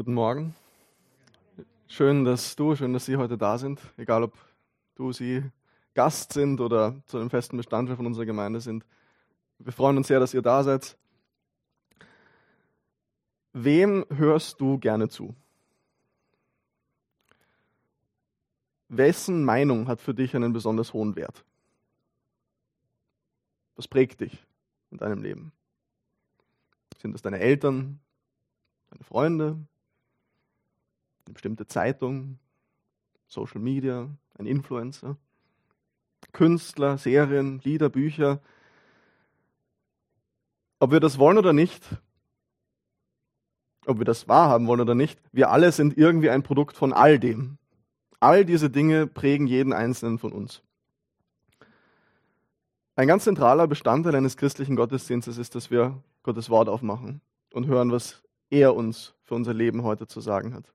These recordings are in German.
Guten Morgen. Schön, dass du, schön, dass Sie heute da sind. Egal, ob du, Sie Gast sind oder zu einem festen Bestandteil von unserer Gemeinde sind. Wir freuen uns sehr, dass ihr da seid. Wem hörst du gerne zu? Wessen Meinung hat für dich einen besonders hohen Wert? Was prägt dich in deinem Leben? Sind es deine Eltern, deine Freunde, eine bestimmte Zeitung, Social Media, ein Influencer, Künstler, Serien, Lieder, Bücher. Ob wir das wollen oder nicht, ob wir das wahrhaben wollen oder nicht, wir alle sind irgendwie ein Produkt von all dem. All diese Dinge prägen jeden einzelnen von uns. Ein ganz zentraler Bestandteil eines christlichen Gottesdienstes ist, dass wir Gottes Wort aufmachen und hören, was er uns für unser Leben heute zu sagen hat.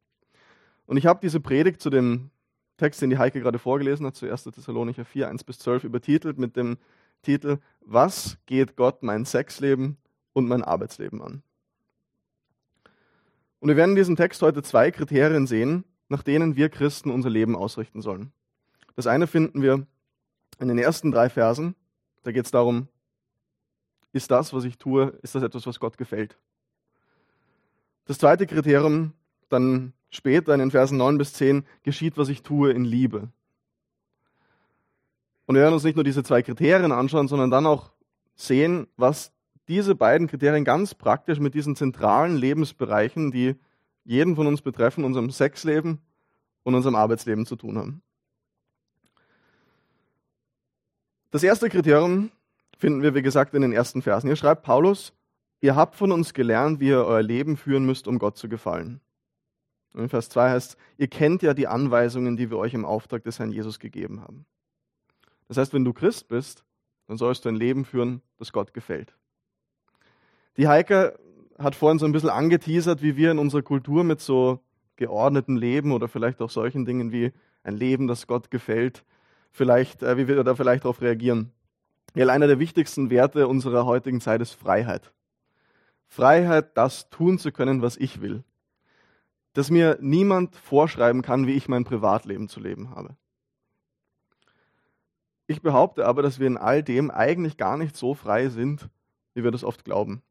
Und ich habe diese Predigt zu dem Text, den die Heike gerade vorgelesen hat, zu 1. Thessalonicher 4, 1 bis 12, übertitelt mit dem Titel Was geht Gott mein Sexleben und mein Arbeitsleben an? Und wir werden in diesem Text heute zwei Kriterien sehen, nach denen wir Christen unser Leben ausrichten sollen. Das eine finden wir in den ersten drei Versen. Da geht es darum, ist das, was ich tue, ist das etwas, was Gott gefällt? Das zweite Kriterium dann später in den Versen 9 bis 10 geschieht, was ich tue in Liebe. Und wir werden uns nicht nur diese zwei Kriterien anschauen, sondern dann auch sehen, was diese beiden Kriterien ganz praktisch mit diesen zentralen Lebensbereichen, die jeden von uns betreffen, unserem Sexleben und unserem Arbeitsleben zu tun haben. Das erste Kriterium finden wir, wie gesagt, in den ersten Versen. Hier schreibt Paulus, ihr habt von uns gelernt, wie ihr euer Leben führen müsst, um Gott zu gefallen. Und in Vers 2 heißt, ihr kennt ja die Anweisungen, die wir euch im Auftrag des Herrn Jesus gegeben haben. Das heißt, wenn du Christ bist, dann sollst du ein Leben führen, das Gott gefällt. Die Heike hat vorhin so ein bisschen angeteasert, wie wir in unserer Kultur mit so geordneten Leben oder vielleicht auch solchen Dingen wie ein Leben, das Gott gefällt, vielleicht, äh, wie wir da vielleicht darauf reagieren. Weil einer der wichtigsten Werte unserer heutigen Zeit ist Freiheit. Freiheit, das tun zu können, was ich will dass mir niemand vorschreiben kann, wie ich mein Privatleben zu leben habe. Ich behaupte aber, dass wir in all dem eigentlich gar nicht so frei sind, wie wir das oft glauben.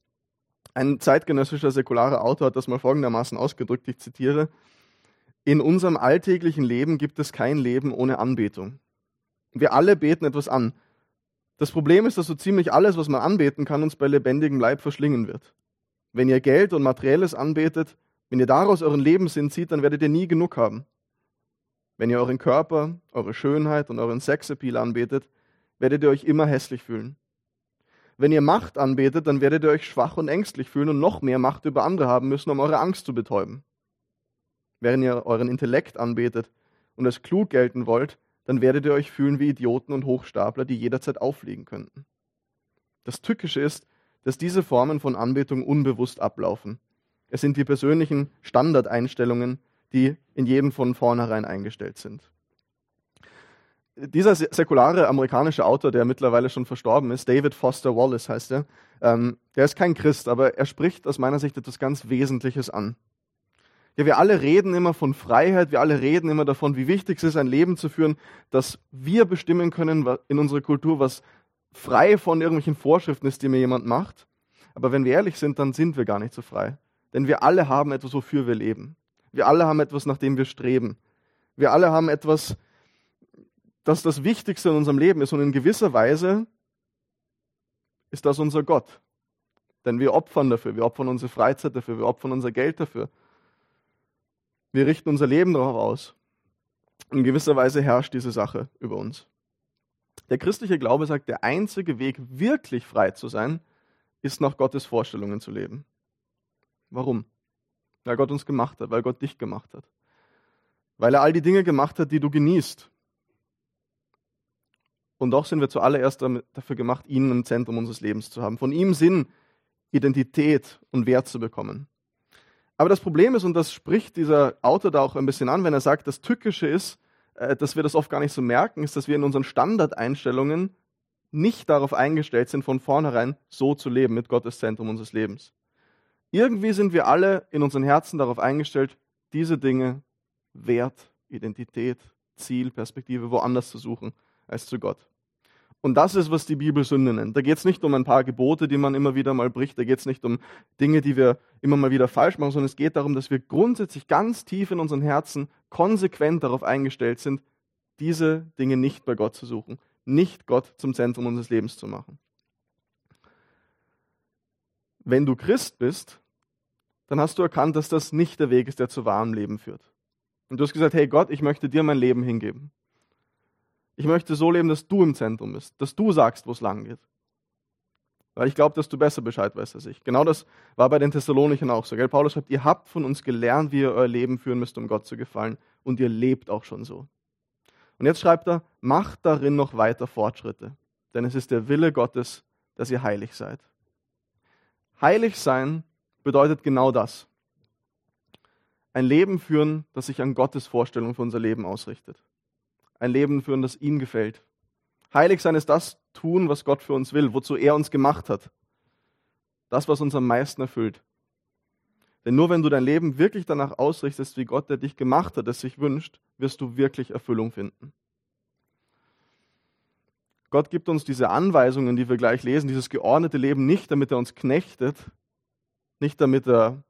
Ein zeitgenössischer säkularer Autor hat das mal folgendermaßen ausgedrückt, ich zitiere, in unserem alltäglichen Leben gibt es kein Leben ohne Anbetung. Wir alle beten etwas an. Das Problem ist, dass so ziemlich alles, was man anbeten kann, uns bei lebendigem Leib verschlingen wird. Wenn ihr Geld und Materielles anbetet, wenn ihr daraus euren Lebenssinn zieht, dann werdet ihr nie genug haben. Wenn ihr euren Körper, eure Schönheit und euren Sexappeal anbetet, werdet ihr euch immer hässlich fühlen. Wenn ihr Macht anbetet, dann werdet ihr euch schwach und ängstlich fühlen und noch mehr Macht über andere haben müssen, um eure Angst zu betäuben. Wenn ihr euren Intellekt anbetet und es klug gelten wollt, dann werdet ihr euch fühlen wie Idioten und Hochstapler, die jederzeit auffliegen könnten. Das Tückische ist, dass diese Formen von Anbetung unbewusst ablaufen es sind die persönlichen Standardeinstellungen, die in jedem von vornherein eingestellt sind. Dieser säkulare amerikanische Autor, der mittlerweile schon verstorben ist, David Foster Wallace heißt er, ähm, der ist kein Christ, aber er spricht aus meiner Sicht etwas ganz Wesentliches an. Ja, wir alle reden immer von Freiheit, wir alle reden immer davon, wie wichtig es ist, ein Leben zu führen, dass wir bestimmen können in unserer Kultur, was frei von irgendwelchen Vorschriften ist, die mir jemand macht. Aber wenn wir ehrlich sind, dann sind wir gar nicht so frei. Denn wir alle haben etwas, wofür wir leben. Wir alle haben etwas, nach dem wir streben. Wir alle haben etwas, das das Wichtigste in unserem Leben ist. Und in gewisser Weise ist das unser Gott. Denn wir opfern dafür, wir opfern unsere Freizeit dafür, wir opfern unser Geld dafür. Wir richten unser Leben darauf aus. In gewisser Weise herrscht diese Sache über uns. Der christliche Glaube sagt, der einzige Weg, wirklich frei zu sein, ist nach Gottes Vorstellungen zu leben. Warum? Weil Gott uns gemacht hat, weil Gott dich gemacht hat. Weil er all die Dinge gemacht hat, die du genießt. Und doch sind wir zuallererst dafür gemacht, ihn im Zentrum unseres Lebens zu haben, von ihm Sinn, Identität und Wert zu bekommen. Aber das Problem ist, und das spricht dieser Autor da auch ein bisschen an, wenn er sagt, das Tückische ist, äh, dass wir das oft gar nicht so merken, ist, dass wir in unseren Standardeinstellungen nicht darauf eingestellt sind, von vornherein so zu leben, mit Gottes Zentrum unseres Lebens. Irgendwie sind wir alle in unseren Herzen darauf eingestellt, diese Dinge, Wert, Identität, Ziel, Perspektive woanders zu suchen als zu Gott. Und das ist, was die Bibel Sünde nennt. Da geht es nicht um ein paar Gebote, die man immer wieder mal bricht. Da geht es nicht um Dinge, die wir immer mal wieder falsch machen, sondern es geht darum, dass wir grundsätzlich ganz tief in unseren Herzen konsequent darauf eingestellt sind, diese Dinge nicht bei Gott zu suchen, nicht Gott zum Zentrum unseres Lebens zu machen. Wenn du Christ bist, dann hast du erkannt, dass das nicht der Weg ist, der zu wahrem Leben führt. Und du hast gesagt, hey Gott, ich möchte dir mein Leben hingeben. Ich möchte so leben, dass du im Zentrum bist, dass du sagst, wo es lang geht. Weil ich glaube, dass du besser Bescheid weißt als ich. Genau das war bei den Thessalonichern auch so. Gell? Paulus sagt, ihr habt von uns gelernt, wie ihr euer Leben führen müsst, um Gott zu gefallen. Und ihr lebt auch schon so. Und jetzt schreibt er, macht darin noch weiter Fortschritte. Denn es ist der Wille Gottes, dass ihr heilig seid. Heilig sein bedeutet genau das. Ein Leben führen, das sich an Gottes Vorstellung für unser Leben ausrichtet ein Leben führen, das ihm gefällt. Heilig sein ist das tun, was Gott für uns will, wozu er uns gemacht hat. Das, was uns am meisten erfüllt. Denn nur wenn du dein Leben wirklich danach ausrichtest, wie Gott, der dich gemacht hat, es sich wünscht, wirst du wirklich Erfüllung finden. Gott gibt uns diese Anweisungen, die wir gleich lesen, dieses geordnete Leben nicht, damit er uns knechtet, nicht damit er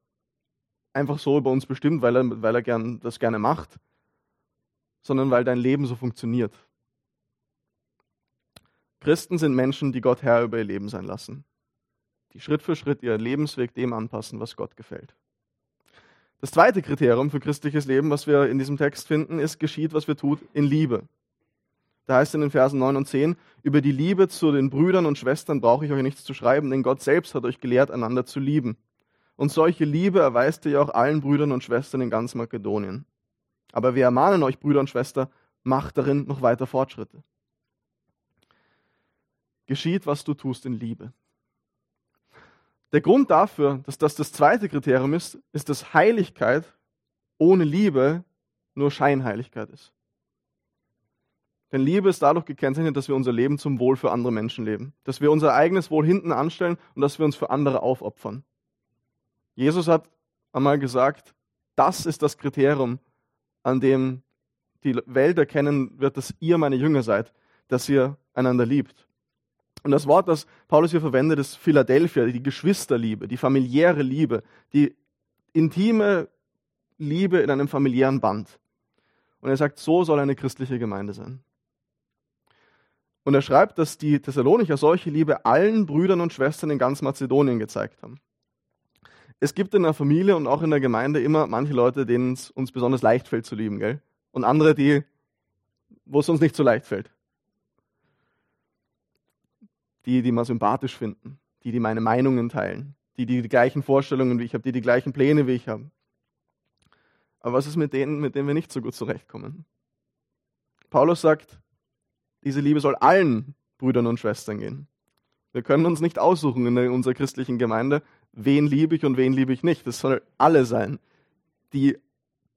einfach so über uns bestimmt, weil er, weil er gern, das gerne macht, sondern weil dein Leben so funktioniert. Christen sind Menschen, die Gott Herr über ihr Leben sein lassen, die Schritt für Schritt ihren Lebensweg dem anpassen, was Gott gefällt. Das zweite Kriterium für christliches Leben, was wir in diesem Text finden, ist, geschieht, was wir tun, in Liebe. Da heißt in den Versen 9 und 10, über die Liebe zu den Brüdern und Schwestern brauche ich euch nichts zu schreiben, denn Gott selbst hat euch gelehrt, einander zu lieben. Und solche Liebe erweist ihr auch allen Brüdern und Schwestern in ganz Makedonien. Aber wir ermahnen euch, Brüder und Schwestern, macht darin noch weiter Fortschritte. Geschieht, was du tust in Liebe. Der Grund dafür, dass das das zweite Kriterium ist, ist, dass Heiligkeit ohne Liebe nur Scheinheiligkeit ist. Denn Liebe ist dadurch gekennzeichnet, dass wir unser Leben zum Wohl für andere Menschen leben, dass wir unser eigenes Wohl hinten anstellen und dass wir uns für andere aufopfern. Jesus hat einmal gesagt, das ist das Kriterium, an dem die Welt erkennen wird, dass ihr meine Jünger seid, dass ihr einander liebt. Und das Wort, das Paulus hier verwendet, ist Philadelphia, die Geschwisterliebe, die familiäre Liebe, die intime Liebe in einem familiären Band. Und er sagt, so soll eine christliche Gemeinde sein. Und er schreibt, dass die Thessalonicher solche Liebe allen Brüdern und Schwestern in ganz Mazedonien gezeigt haben es gibt in der Familie und auch in der Gemeinde immer manche Leute, denen es uns besonders leicht fällt zu lieben, gell? Und andere, die, wo es uns nicht so leicht fällt. Die, die mal sympathisch finden, die, die meine Meinungen teilen, die, die die gleichen Vorstellungen wie ich habe, die die gleichen Pläne wie ich habe. Aber was ist mit denen, mit denen wir nicht so gut zurechtkommen? Paulus sagt, diese Liebe soll allen Brüdern und Schwestern gehen. Wir können uns nicht aussuchen in unserer christlichen Gemeinde, wen liebe ich und wen liebe ich nicht. Das sollen alle sein, die,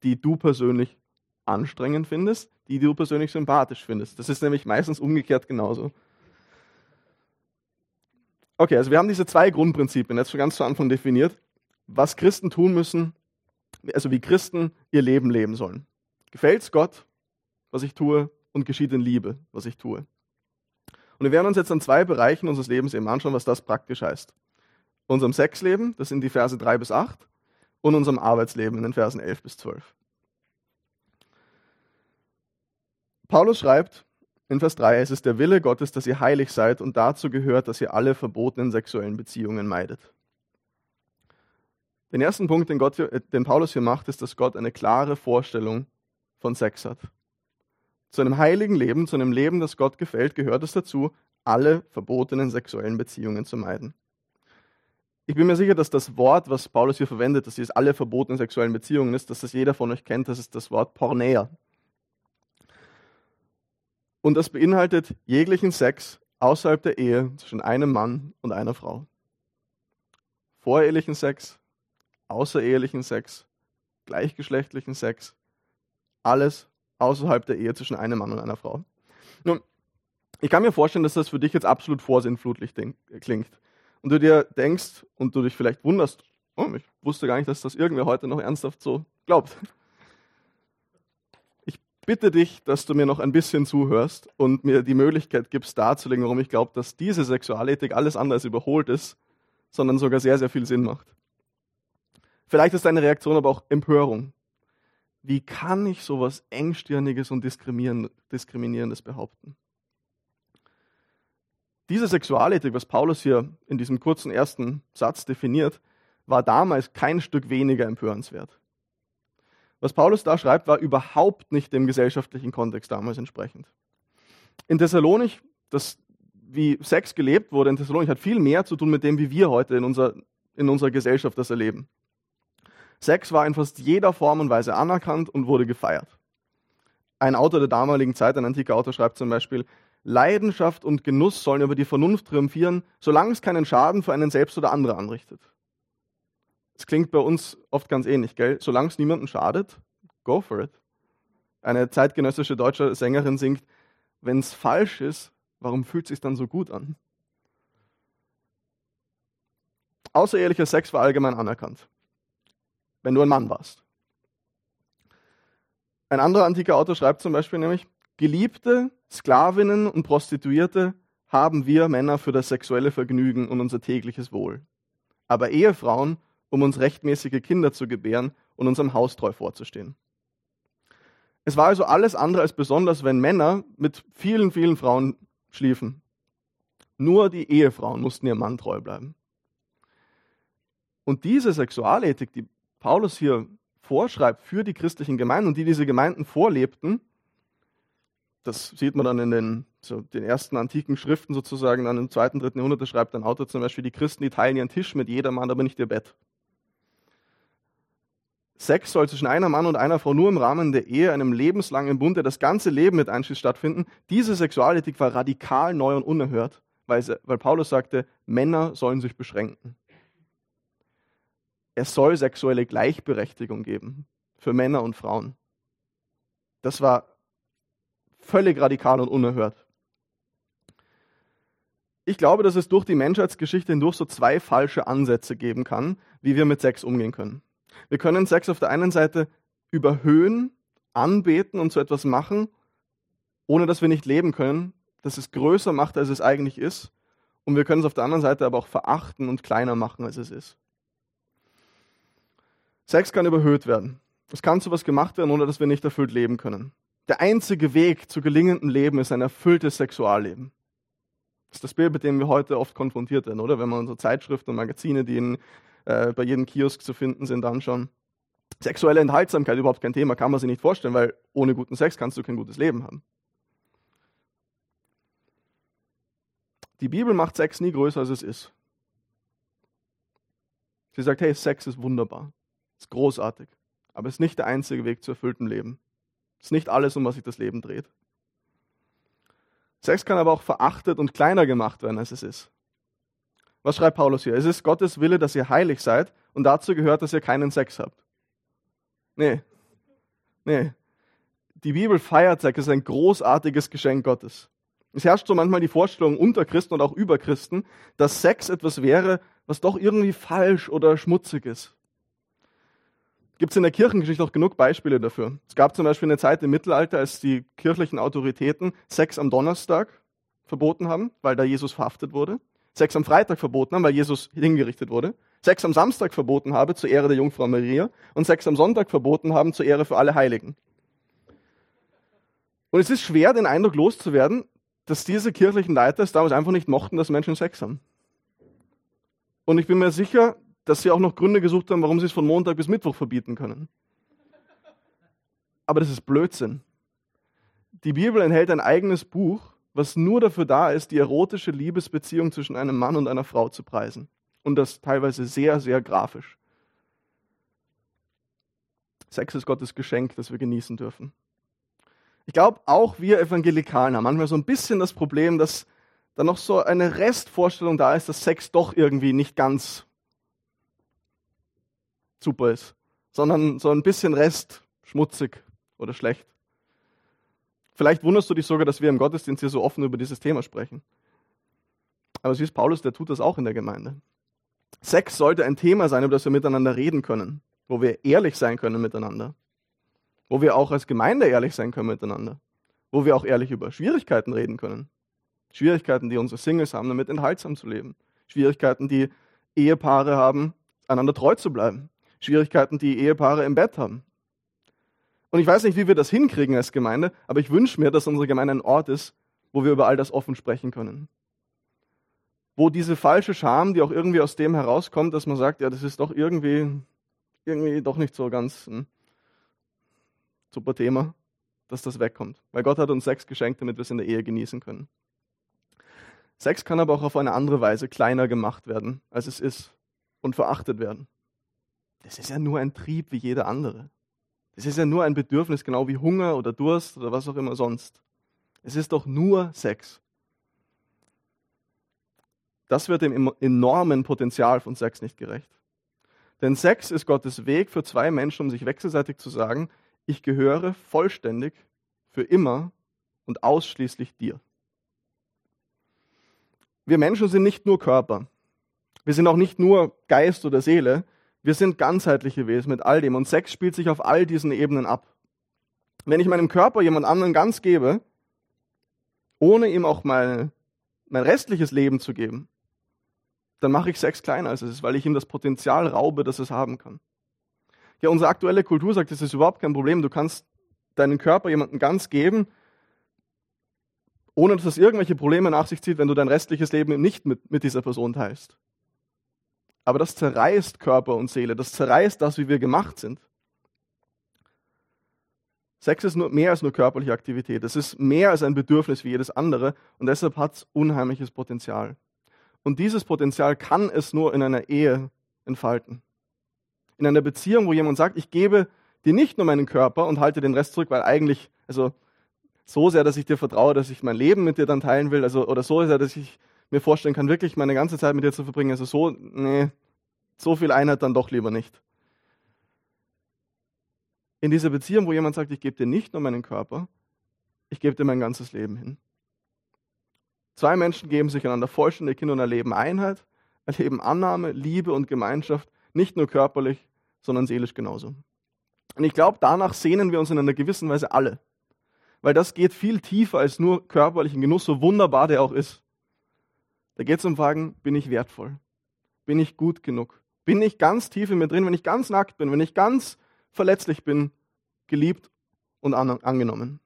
die du persönlich anstrengend findest, die du persönlich sympathisch findest. Das ist nämlich meistens umgekehrt genauso. Okay, also wir haben diese zwei Grundprinzipien jetzt schon ganz zu Anfang definiert, was Christen tun müssen, also wie Christen ihr Leben leben sollen. Gefällt es Gott, was ich tue, und geschieht in Liebe, was ich tue. Und wir werden uns jetzt an zwei Bereichen unseres Lebens eben anschauen, was das praktisch heißt unserem Sexleben, das sind die Verse 3 bis 8, und unserem Arbeitsleben in den Versen 11 bis 12. Paulus schreibt in Vers 3, es ist der Wille Gottes, dass ihr heilig seid und dazu gehört, dass ihr alle verbotenen sexuellen Beziehungen meidet. Den ersten Punkt, den, Gott, den Paulus hier macht, ist, dass Gott eine klare Vorstellung von Sex hat. Zu einem heiligen Leben, zu einem Leben, das Gott gefällt, gehört es dazu, alle verbotenen sexuellen Beziehungen zu meiden. Ich bin mir sicher, dass das Wort, was Paulus hier verwendet, dass es alle verbotenen sexuellen Beziehungen ist, dass das jeder von euch kennt, das ist das Wort Pornea. Und das beinhaltet jeglichen Sex außerhalb der Ehe zwischen einem Mann und einer Frau. Vorehelichen Sex, außerehelichen Sex, gleichgeschlechtlichen Sex, alles außerhalb der Ehe zwischen einem Mann und einer Frau. Nun, ich kann mir vorstellen, dass das für dich jetzt absolut vorsinnflutlich klingt und du dir denkst und du dich vielleicht wunderst, Oh, ich wusste gar nicht, dass das irgendwer heute noch ernsthaft so glaubt. Ich bitte dich, dass du mir noch ein bisschen zuhörst und mir die Möglichkeit gibst, darzulegen, warum ich glaube, dass diese Sexualethik alles andere als überholt ist, sondern sogar sehr, sehr viel Sinn macht. Vielleicht ist deine Reaktion aber auch Empörung. Wie kann ich sowas Engstirniges und Diskriminierendes behaupten? Diese Sexualethik, was Paulus hier in diesem kurzen ersten Satz definiert, war damals kein Stück weniger empörenswert. Was Paulus da schreibt, war überhaupt nicht dem gesellschaftlichen Kontext damals entsprechend. In Thessalonik, das wie Sex gelebt wurde in Thessalonik, hat viel mehr zu tun mit dem, wie wir heute in, unser, in unserer Gesellschaft das erleben. Sex war in fast jeder Form und Weise anerkannt und wurde gefeiert. Ein Autor der damaligen Zeit, ein antiker Autor, schreibt zum Beispiel, Leidenschaft und Genuss sollen über die Vernunft triumphieren, solange es keinen Schaden für einen selbst oder andere anrichtet. Es klingt bei uns oft ganz ähnlich, gell? Solange es niemandem schadet, go for it. Eine zeitgenössische deutsche Sängerin singt, wenn es falsch ist, warum fühlt es sich dann so gut an? Außerehelicher Sex war allgemein anerkannt, wenn du ein Mann warst. Ein anderer antiker Autor schreibt zum Beispiel nämlich, Geliebte, Sklavinnen und Prostituierte haben wir Männer für das sexuelle Vergnügen und unser tägliches Wohl. Aber Ehefrauen um uns rechtmäßige Kinder zu gebären und unserem Haus treu vorzustehen. Es war also alles andere als besonders, wenn Männer mit vielen, vielen Frauen schliefen. Nur die Ehefrauen mussten ihrem Mann treu bleiben. Und diese Sexualethik, die Paulus hier vorschreibt für die christlichen Gemeinden und die diese Gemeinden vorlebten, das sieht man dann in den, so den ersten antiken Schriften sozusagen, dann im zweiten, dritten Jahrhundert, da schreibt ein Autor zum Beispiel, die Christen, die teilen ihren Tisch mit jedermann, aber nicht ihr Bett. Sex soll zwischen einer Mann und einer Frau nur im Rahmen der Ehe, einem lebenslangen Bund, der das ganze Leben mit einschließt, stattfinden. Diese Sexualethik war radikal neu und unerhört, weil, weil Paulus sagte, Männer sollen sich beschränken. Es soll sexuelle Gleichberechtigung geben für Männer und Frauen. Das war völlig radikal und unerhört. Ich glaube, dass es durch die Menschheitsgeschichte hindurch so zwei falsche Ansätze geben kann, wie wir mit Sex umgehen können. Wir können Sex auf der einen Seite überhöhen, anbeten und so etwas machen, ohne dass wir nicht leben können, dass es größer macht, als es eigentlich ist. Und wir können es auf der anderen Seite aber auch verachten und kleiner machen, als es ist. Sex kann überhöht werden. Es kann zu was gemacht werden, ohne dass wir nicht erfüllt leben können. Der einzige Weg zu gelingendem Leben ist ein erfülltes Sexualleben. Das ist das Bild, mit dem wir heute oft konfrontiert werden, oder? Wenn man unsere Zeitschriften und Magazine, die in äh, bei jedem Kiosk zu finden sind, anschauen. Sexuelle Enthaltsamkeit überhaupt kein Thema, kann man sich nicht vorstellen, weil ohne guten Sex kannst du kein gutes Leben haben. Die Bibel macht Sex nie größer, als es ist. Sie sagt, hey, Sex ist wunderbar, ist großartig, aber es ist nicht der einzige Weg zu erfülltem Leben. Ist nicht alles, um was sich das Leben dreht. Sex kann aber auch verachtet und kleiner gemacht werden, als es ist. Was schreibt Paulus hier? Es ist Gottes Wille, dass ihr heilig seid und dazu gehört, dass ihr keinen Sex habt. Nee. Nee. Die Bibel feiert Sex, es ist ein großartiges Geschenk Gottes. Es herrscht so manchmal die Vorstellung unter Christen und auch über Christen, dass Sex etwas wäre, was doch irgendwie falsch oder schmutzig ist. Gibt es in der Kirchengeschichte auch genug Beispiele dafür. Es gab zum Beispiel eine Zeit im Mittelalter, als die kirchlichen Autoritäten Sex am Donnerstag verboten haben, weil da Jesus verhaftet wurde. Sex am Freitag verboten haben, weil Jesus hingerichtet wurde, Sex am Samstag verboten habe zur Ehre der Jungfrau Maria und Sex am Sonntag verboten haben zur Ehre für alle Heiligen. Und es ist schwer, den Eindruck loszuwerden, dass diese kirchlichen Leiter es damals einfach nicht mochten, dass Menschen Sex haben. Und ich bin mir sicher, dass sie auch noch Gründe gesucht haben, warum sie es von Montag bis Mittwoch verbieten können. Aber das ist Blödsinn. Die Bibel enthält ein eigenes Buch, was nur dafür da ist, die erotische Liebesbeziehung zwischen einem Mann und einer Frau zu preisen. Und das teilweise sehr, sehr grafisch. Sex ist Gottes Geschenk, das wir genießen dürfen. Ich glaube, auch wir Evangelikalen haben manchmal so ein bisschen das Problem, dass da noch so eine Restvorstellung da ist, dass Sex doch irgendwie nicht ganz super ist, sondern so ein bisschen Rest schmutzig oder schlecht. Vielleicht wunderst du dich sogar, dass wir im Gottesdienst hier so offen über dieses Thema sprechen. Aber siehst, Paulus, der tut das auch in der Gemeinde. Sex sollte ein Thema sein, über das wir miteinander reden können, wo wir ehrlich sein können miteinander, wo wir auch als Gemeinde ehrlich sein können miteinander, wo wir auch ehrlich über Schwierigkeiten reden können. Schwierigkeiten, die unsere Singles haben, damit enthaltsam zu leben. Schwierigkeiten, die Ehepaare haben, einander treu zu bleiben. Schwierigkeiten, die Ehepaare im Bett haben. Und ich weiß nicht, wie wir das hinkriegen als Gemeinde, aber ich wünsche mir, dass unsere Gemeinde ein Ort ist, wo wir über all das offen sprechen können. Wo diese falsche Scham, die auch irgendwie aus dem herauskommt, dass man sagt, ja, das ist doch irgendwie, irgendwie doch nicht so ganz ein super Thema, dass das wegkommt. Weil Gott hat uns Sex geschenkt, damit wir es in der Ehe genießen können. Sex kann aber auch auf eine andere Weise kleiner gemacht werden, als es ist und verachtet werden. Das ist ja nur ein Trieb wie jeder andere. Das ist ja nur ein Bedürfnis, genau wie Hunger oder Durst oder was auch immer sonst. Es ist doch nur Sex. Das wird dem enormen Potenzial von Sex nicht gerecht. Denn Sex ist Gottes Weg für zwei Menschen, um sich wechselseitig zu sagen, ich gehöre vollständig für immer und ausschließlich dir. Wir Menschen sind nicht nur Körper. Wir sind auch nicht nur Geist oder Seele. Wir sind ganzheitliche Wesen mit all dem. Und Sex spielt sich auf all diesen Ebenen ab. Wenn ich meinem Körper jemand anderen ganz gebe, ohne ihm auch mal mein restliches Leben zu geben, dann mache ich Sex kleiner als es ist, weil ich ihm das Potenzial raube, das es haben kann. Ja, unsere aktuelle Kultur sagt, das ist überhaupt kein Problem. Du kannst deinen Körper jemandem ganz geben, ohne dass das irgendwelche Probleme nach sich zieht, wenn du dein restliches Leben nicht mit, mit dieser Person teilst. Aber das zerreißt Körper und Seele, das zerreißt das, wie wir gemacht sind. Sex ist nur mehr als nur körperliche Aktivität. Es ist mehr als ein Bedürfnis wie jedes andere und deshalb hat es unheimliches Potenzial. Und dieses Potenzial kann es nur in einer Ehe entfalten. In einer Beziehung, wo jemand sagt, ich gebe dir nicht nur meinen Körper und halte den Rest zurück, weil eigentlich, also so sehr, dass ich dir vertraue, dass ich mein Leben mit dir dann teilen will, also oder so sehr, dass ich mir vorstellen kann, wirklich meine ganze Zeit mit dir zu verbringen. Also so, nee, so viel Einheit dann doch lieber nicht. In dieser Beziehung, wo jemand sagt, ich gebe dir nicht nur meinen Körper, ich gebe dir mein ganzes Leben hin. Zwei Menschen geben sich einander vollständig hin und erleben Einheit, erleben Annahme, Liebe und Gemeinschaft, nicht nur körperlich, sondern seelisch genauso. Und ich glaube, danach sehnen wir uns in einer gewissen Weise alle weil das geht viel tiefer als nur körperlichen Genuss, so wunderbar der auch ist. Da geht es um Fragen, bin ich wertvoll? Bin ich gut genug? Bin ich ganz tief in mir drin, wenn ich ganz nackt bin, wenn ich ganz verletzlich bin, geliebt und an angenommen?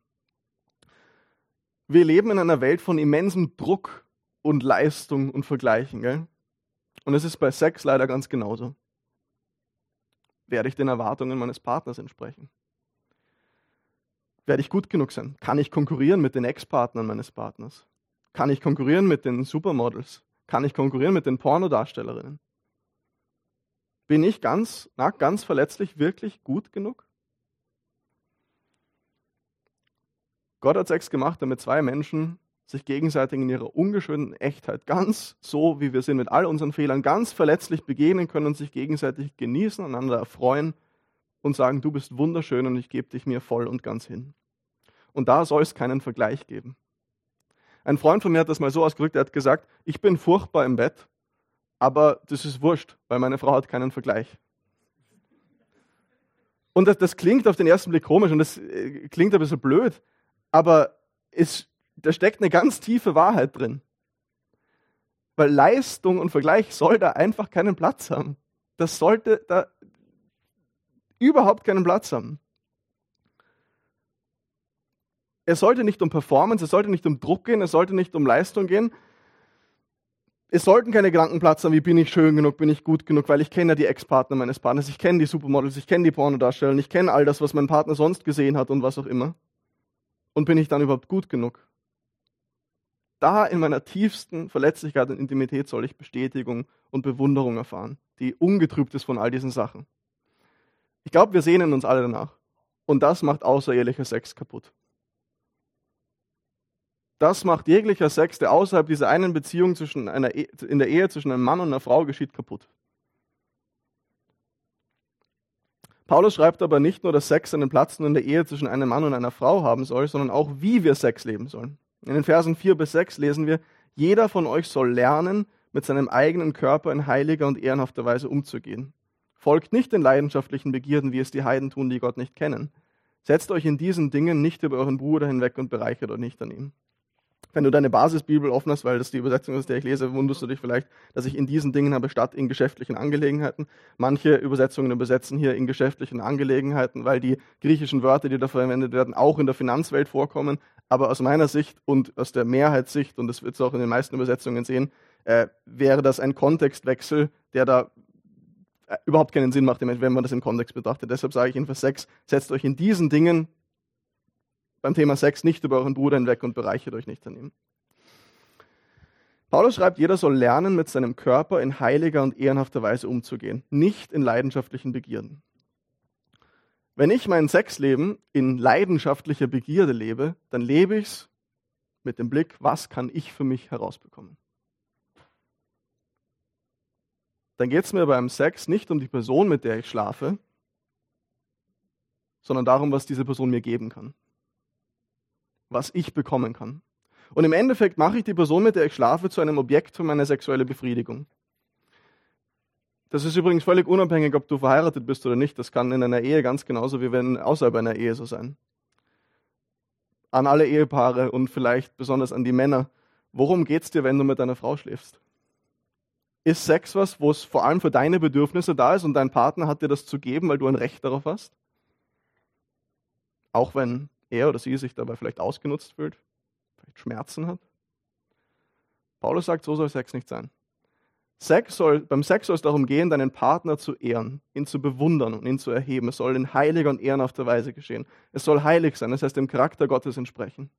Wir leben in einer Welt von immensem Druck und Leistung und Vergleichen. Gell? Und es ist bei Sex leider ganz genauso. Werde ich den Erwartungen meines Partners entsprechen? Werde ich gut genug sein? Kann ich konkurrieren mit den Ex-Partnern meines Partners? Kann ich konkurrieren mit den Supermodels? Kann ich konkurrieren mit den Pornodarstellerinnen? Bin ich ganz, na, ganz verletzlich wirklich gut genug? Gott hat Sex gemacht, damit zwei Menschen sich gegenseitig in ihrer ungeschönten Echtheit ganz so, wie wir sind, mit all unseren Fehlern, ganz verletzlich begegnen können und sich gegenseitig genießen, einander erfreuen und sagen, du bist wunderschön und ich gebe dich mir voll und ganz hin. Und da soll es keinen Vergleich geben. Ein Freund von mir hat das mal so ausgedrückt, er hat gesagt, ich bin furchtbar im Bett, aber das ist wurscht, weil meine Frau hat keinen Vergleich. Und das, das klingt auf den ersten Blick komisch und das äh, klingt ein bisschen blöd, aber es, da steckt eine ganz tiefe Wahrheit drin. Weil Leistung und Vergleich soll da einfach keinen Platz haben. Das sollte da überhaupt keinen Platz haben. Es sollte nicht um Performance, es sollte nicht um Druck gehen, es sollte nicht um Leistung gehen. Es sollten keine Gedanken Platz haben, wie bin ich schön genug, bin ich gut genug, weil ich kenne ja die Ex-Partner meines Partners, ich kenne die Supermodels, ich kenne die Pornodarsteller, ich kenne all das, was mein Partner sonst gesehen hat und was auch immer. Und bin ich dann überhaupt gut genug? Da in meiner tiefsten Verletzlichkeit und Intimität soll ich Bestätigung und Bewunderung erfahren, die ungetrübt ist von all diesen Sachen. Ich glaube, wir sehnen uns alle danach. Und das macht außerehelicher Sex kaputt. Das macht jeglicher Sex, der außerhalb dieser einen Beziehung zwischen einer e in der Ehe zwischen einem Mann und einer Frau geschieht, kaputt. Paulus schreibt aber nicht nur, dass Sex einen Platz nur in der Ehe zwischen einem Mann und einer Frau haben soll, sondern auch, wie wir Sex leben sollen. In den Versen 4 bis 6 lesen wir, jeder von euch soll lernen, mit seinem eigenen Körper in heiliger und ehrenhafter Weise umzugehen. Folgt nicht den leidenschaftlichen Begierden, wie es die Heiden tun, die Gott nicht kennen. Setzt euch in diesen Dingen nicht über euren Bruder hinweg und bereichert euch nicht an ihm. Wenn du deine Basisbibel offen hast, weil das die Übersetzung ist, der ich lese, wunderst du dich vielleicht, dass ich in diesen Dingen habe statt in geschäftlichen Angelegenheiten. Manche Übersetzungen übersetzen hier in geschäftlichen Angelegenheiten, weil die griechischen Wörter, die da verwendet werden, auch in der Finanzwelt vorkommen. Aber aus meiner Sicht und aus der Mehrheitssicht, und das wird es auch in den meisten Übersetzungen sehen, äh, wäre das ein Kontextwechsel, der da äh, überhaupt keinen Sinn macht, wenn man das im Kontext betrachtet. Deshalb sage ich in Vers 6, setzt euch in diesen Dingen beim Thema Sex nicht über euren Bruder hinweg und bereichert euch nicht an ihm. Paulus schreibt, jeder soll lernen, mit seinem Körper in heiliger und ehrenhafter Weise umzugehen, nicht in leidenschaftlichen Begierden. Wenn ich mein Sexleben in leidenschaftlicher Begierde lebe, dann lebe ich es mit dem Blick, was kann ich für mich herausbekommen. Dann geht es mir beim Sex nicht um die Person, mit der ich schlafe, sondern darum, was diese Person mir geben kann was ich bekommen kann. Und im Endeffekt mache ich die Person, mit der ich schlafe, zu einem Objekt für meine sexuelle Befriedigung. Das ist übrigens völlig unabhängig, ob du verheiratet bist oder nicht. Das kann in einer Ehe ganz genauso wie wenn außerhalb einer Ehe so sein. An alle Ehepaare und vielleicht besonders an die Männer. Worum geht es dir, wenn du mit deiner Frau schläfst? Ist Sex was, wo es vor allem für deine Bedürfnisse da ist und dein Partner hat dir das zu geben, weil du ein Recht darauf hast? Auch wenn er oder sie sich dabei vielleicht ausgenutzt fühlt, vielleicht Schmerzen hat. Paulus sagt, so soll Sex nicht sein. Sex soll, beim Sex soll es darum gehen, deinen Partner zu ehren, ihn zu bewundern und ihn zu erheben. Es soll in heiliger und ehrenhafter Weise geschehen. Es soll heilig sein, das heißt dem Charakter Gottes entsprechen.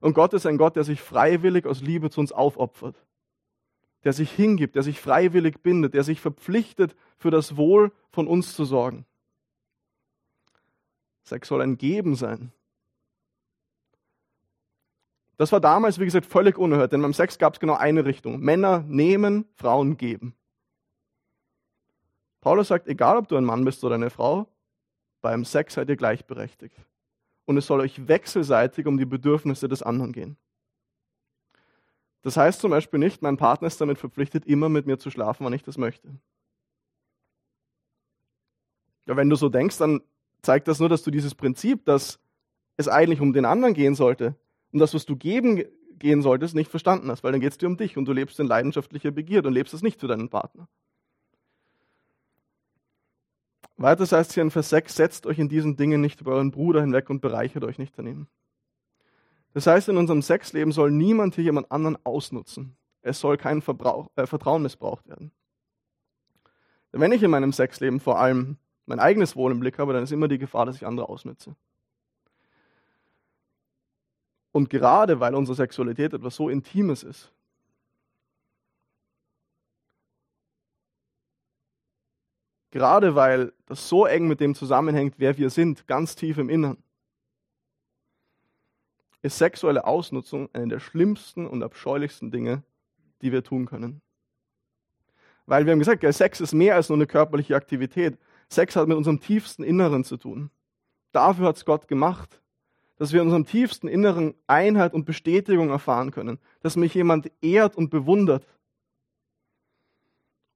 Und Gott ist ein Gott, der sich freiwillig aus Liebe zu uns aufopfert, der sich hingibt, der sich freiwillig bindet, der sich verpflichtet, für das Wohl von uns zu sorgen. Sex soll ein Geben sein, das war damals, wie gesagt, völlig unerhört, denn beim Sex gab es genau eine Richtung. Männer nehmen, Frauen geben. Paulus sagt, egal ob du ein Mann bist oder eine Frau, beim Sex seid ihr gleichberechtigt. Und es soll euch wechselseitig um die Bedürfnisse des anderen gehen. Das heißt zum Beispiel nicht, mein Partner ist damit verpflichtet, immer mit mir zu schlafen, wann ich das möchte. Ja, wenn du so denkst, dann zeigt das nur, dass du dieses Prinzip, dass es eigentlich um den anderen gehen sollte, und das, was du geben gehen solltest, nicht verstanden hast, weil dann geht es dir um dich und du lebst in leidenschaftlicher Begierde und lebst es nicht für deinen Partner. Weiter heißt hier in Vers 6, setzt euch in diesen Dingen nicht über euren Bruder hinweg und bereichert euch nicht daneben. Das heißt, in unserem Sexleben soll niemand hier jemand anderen ausnutzen. Es soll kein Verbrauch, äh, Vertrauen missbraucht werden. Denn wenn ich in meinem Sexleben vor allem mein eigenes Wohl im Blick habe, dann ist immer die Gefahr, dass ich andere ausnütze. Und gerade weil unsere Sexualität etwas so Intimes ist, gerade weil das so eng mit dem zusammenhängt, wer wir sind, ganz tief im Innern, ist sexuelle Ausnutzung eine der schlimmsten und abscheulichsten Dinge, die wir tun können. Weil wir haben gesagt, Sex ist mehr als nur eine körperliche Aktivität. Sex hat mit unserem tiefsten Inneren zu tun. Dafür hat es Gott gemacht dass wir in unserem tiefsten Inneren Einheit und Bestätigung erfahren können, dass mich jemand ehrt und bewundert.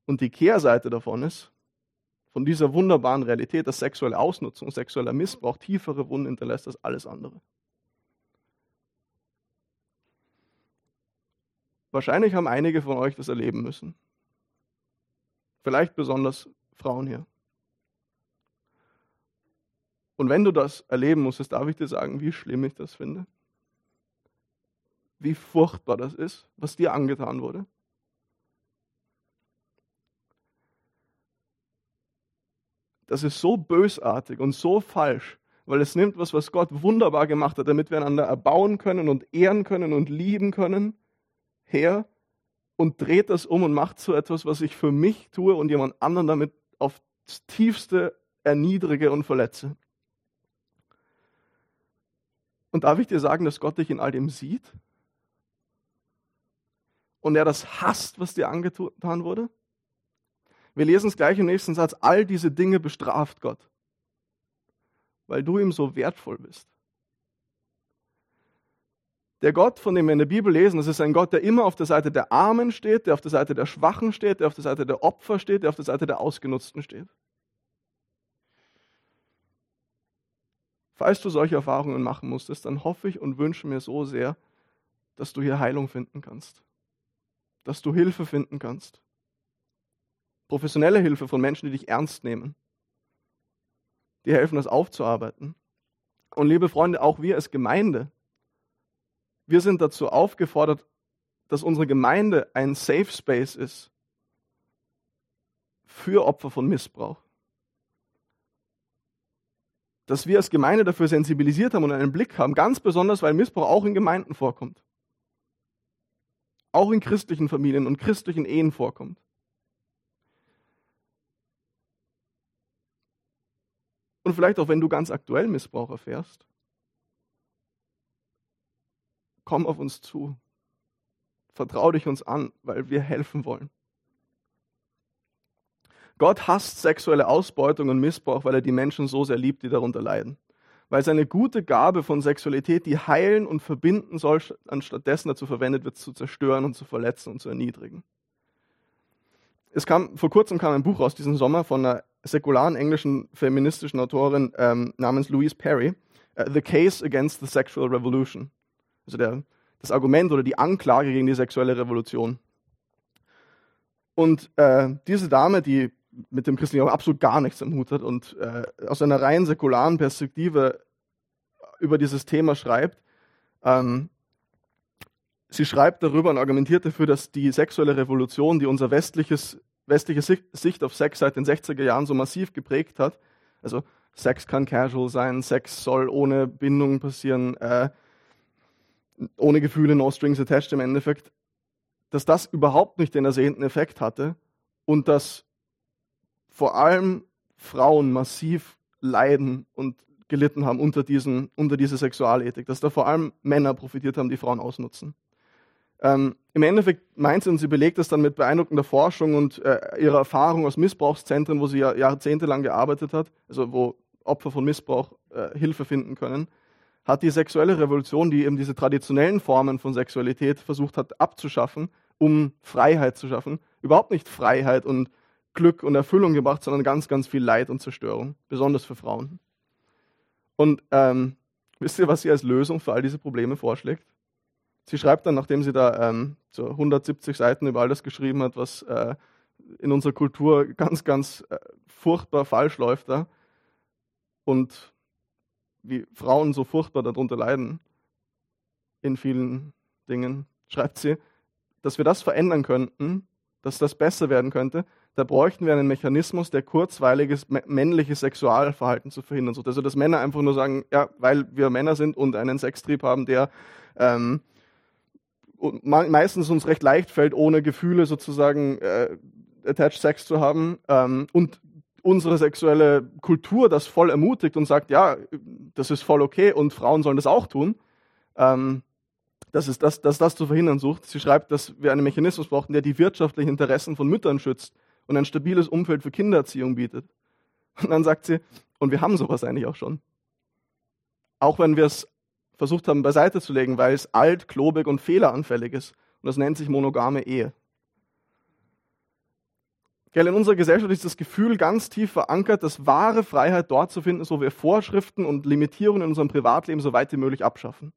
Und die Kehrseite davon ist, von dieser wunderbaren Realität, dass sexuelle Ausnutzung, sexueller Missbrauch tiefere Wunden hinterlässt als alles andere. Wahrscheinlich haben einige von euch das erleben müssen. Vielleicht besonders Frauen hier. Und wenn du das erleben musstest, darf ich dir sagen, wie schlimm ich das finde. Wie furchtbar das ist, was dir angetan wurde. Das ist so bösartig und so falsch, weil es nimmt was, was Gott wunderbar gemacht hat, damit wir einander erbauen können und ehren können und lieben können, her und dreht das um und macht so etwas, was ich für mich tue und jemand anderen damit aufs tiefste erniedrige und verletze. Und darf ich dir sagen, dass Gott dich in all dem sieht? Und er das hasst, was dir angetan wurde? Wir lesen es gleich im nächsten Satz. All diese Dinge bestraft Gott, weil du ihm so wertvoll bist. Der Gott, von dem wir in der Bibel lesen, das ist ein Gott, der immer auf der Seite der Armen steht, der auf der Seite der Schwachen steht, der auf der Seite der Opfer steht, der auf der Seite der Ausgenutzten steht. Falls du solche Erfahrungen machen musstest, dann hoffe ich und wünsche mir so sehr, dass du hier Heilung finden kannst, dass du Hilfe finden kannst. Professionelle Hilfe von Menschen, die dich ernst nehmen, die helfen, das aufzuarbeiten. Und liebe Freunde, auch wir als Gemeinde, wir sind dazu aufgefordert, dass unsere Gemeinde ein Safe Space ist für Opfer von Missbrauch. Dass wir als Gemeinde dafür sensibilisiert haben und einen Blick haben, ganz besonders, weil Missbrauch auch in Gemeinden vorkommt. Auch in christlichen Familien und christlichen Ehen vorkommt. Und vielleicht auch, wenn du ganz aktuell Missbrauch erfährst, komm auf uns zu. Vertrau dich uns an, weil wir helfen wollen. Gott hasst sexuelle Ausbeutung und Missbrauch, weil er die Menschen so sehr liebt, die darunter leiden. Weil seine gute Gabe von Sexualität, die heilen und verbinden soll, anstatt dessen dazu verwendet wird, zu zerstören und zu verletzen und zu erniedrigen. Es kam, vor kurzem kam ein Buch aus diesem Sommer von einer säkularen englischen feministischen Autorin ähm, namens Louise Perry, uh, The Case Against the Sexual Revolution. Also der, das Argument oder die Anklage gegen die sexuelle Revolution. Und äh, diese Dame, die mit dem Christentum absolut gar nichts am Hut hat und äh, aus einer rein säkularen Perspektive über dieses Thema schreibt, ähm, sie schreibt darüber und argumentiert dafür, dass die sexuelle Revolution, die unser westliches, westliche Sicht auf Sex seit den 60er Jahren so massiv geprägt hat, also Sex kann casual sein, Sex soll ohne Bindung passieren, äh, ohne Gefühle, no strings attached im Endeffekt, dass das überhaupt nicht den ersehnten Effekt hatte und dass vor allem Frauen massiv leiden und gelitten haben unter, diesen, unter dieser Sexualethik, dass da vor allem Männer profitiert haben, die Frauen ausnutzen. Ähm, Im Endeffekt meint sie und sie belegt das dann mit beeindruckender Forschung und äh, ihrer Erfahrung aus Missbrauchszentren, wo sie ja jahrzehntelang gearbeitet hat, also wo Opfer von Missbrauch äh, Hilfe finden können hat die sexuelle Revolution, die eben diese traditionellen Formen von Sexualität versucht hat abzuschaffen, um Freiheit zu schaffen, überhaupt nicht Freiheit und Glück und Erfüllung gebracht, sondern ganz, ganz viel Leid und Zerstörung, besonders für Frauen. Und ähm, wisst ihr, was sie als Lösung für all diese Probleme vorschlägt? Sie schreibt dann, nachdem sie da ähm, so 170 Seiten über all das geschrieben hat, was äh, in unserer Kultur ganz, ganz äh, furchtbar falsch läuft da und wie Frauen so furchtbar darunter leiden, in vielen Dingen, schreibt sie, dass wir das verändern könnten, dass das besser werden könnte, da bräuchten wir einen Mechanismus, der kurzweiliges männliches Sexualverhalten zu verhindern sucht. Also dass Männer einfach nur sagen, ja, weil wir Männer sind und einen Sextrieb haben, der ähm, meistens uns recht leicht fällt, ohne Gefühle sozusagen äh, attached Sex zu haben ähm, und unsere sexuelle Kultur das voll ermutigt und sagt, ja, das ist voll okay und Frauen sollen das auch tun, ähm, dass, es das, dass das zu verhindern sucht. Sie schreibt, dass wir einen Mechanismus brauchen, der die wirtschaftlichen Interessen von Müttern schützt und ein stabiles Umfeld für Kindererziehung bietet. Und dann sagt sie, und wir haben sowas eigentlich auch schon. Auch wenn wir es versucht haben beiseite zu legen, weil es alt, klobig und fehleranfällig ist. Und das nennt sich monogame Ehe. Gell, in unserer Gesellschaft ist das Gefühl ganz tief verankert, dass wahre Freiheit dort zu finden ist, wo wir Vorschriften und Limitierungen in unserem Privatleben so weit wie möglich abschaffen.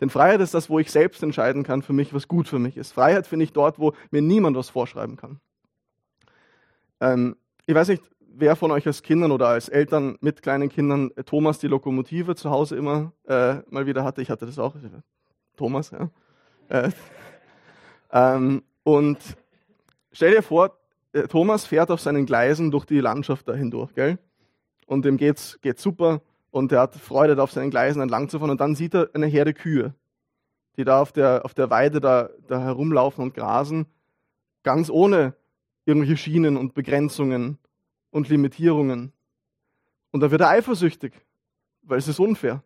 Denn Freiheit ist das, wo ich selbst entscheiden kann für mich, was gut für mich ist. Freiheit finde ich dort, wo mir niemand was vorschreiben kann. Ähm, ich weiß nicht, wer von euch als Kindern oder als Eltern mit kleinen Kindern äh, Thomas die Lokomotive zu Hause immer äh, mal wieder hatte. Ich hatte das auch. Thomas, ja. Äh, ähm, und stell dir vor, äh, Thomas fährt auf seinen Gleisen durch die Landschaft da hindurch, gell? Und dem geht's, geht's super und er hat Freude, da auf seinen Gleisen entlang zu fahren und dann sieht er eine Herde Kühe, die da auf der, auf der Weide da, da herumlaufen und grasen, ganz ohne irgendwelche Schienen und Begrenzungen und Limitierungen. Und da wird er eifersüchtig, weil es ist unfair.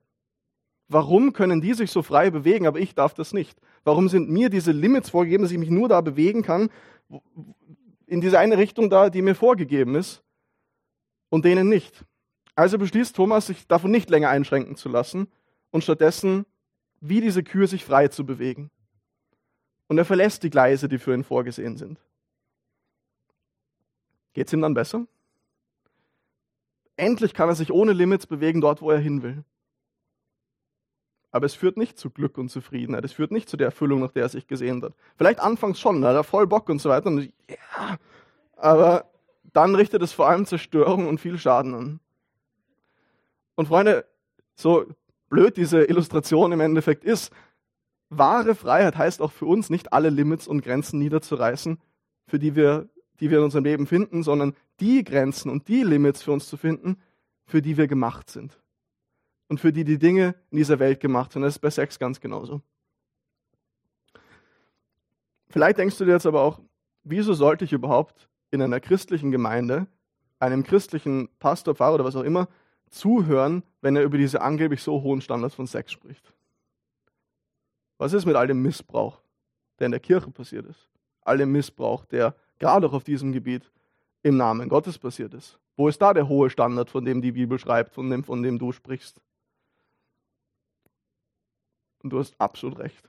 Warum können die sich so frei bewegen, aber ich darf das nicht? Warum sind mir diese Limits vorgegeben, dass ich mich nur da bewegen kann, in diese eine Richtung da, die mir vorgegeben ist, und denen nicht. Also beschließt Thomas, sich davon nicht länger einschränken zu lassen und stattdessen wie diese Kühe sich frei zu bewegen. Und er verlässt die Gleise, die für ihn vorgesehen sind. Geht es ihm dann besser? Endlich kann er sich ohne Limits bewegen dort, wo er hin will. Aber es führt nicht zu Glück und Zufriedenheit. Es führt nicht zu der Erfüllung, nach der er sich gesehnt hat. Vielleicht anfangs schon, da hat er voll Bock und so weiter. Und ja, aber dann richtet es vor allem Zerstörung und viel Schaden an. Und Freunde, so blöd diese Illustration im Endeffekt ist, wahre Freiheit heißt auch für uns nicht alle Limits und Grenzen niederzureißen, für die wir, die wir in unserem Leben finden, sondern die Grenzen und die Limits für uns zu finden, für die wir gemacht sind und für die die Dinge in dieser Welt gemacht sind. Das ist bei Sex ganz genauso. Vielleicht denkst du dir jetzt aber auch, wieso sollte ich überhaupt in einer christlichen Gemeinde einem christlichen Pastor, Pfarrer oder was auch immer zuhören, wenn er über diese angeblich so hohen Standards von Sex spricht? Was ist mit all dem Missbrauch, der in der Kirche passiert ist? All dem Missbrauch, der gerade auch auf diesem Gebiet im Namen Gottes passiert ist. Wo ist da der hohe Standard, von dem die Bibel schreibt, von dem, von dem du sprichst? Und du hast absolut recht.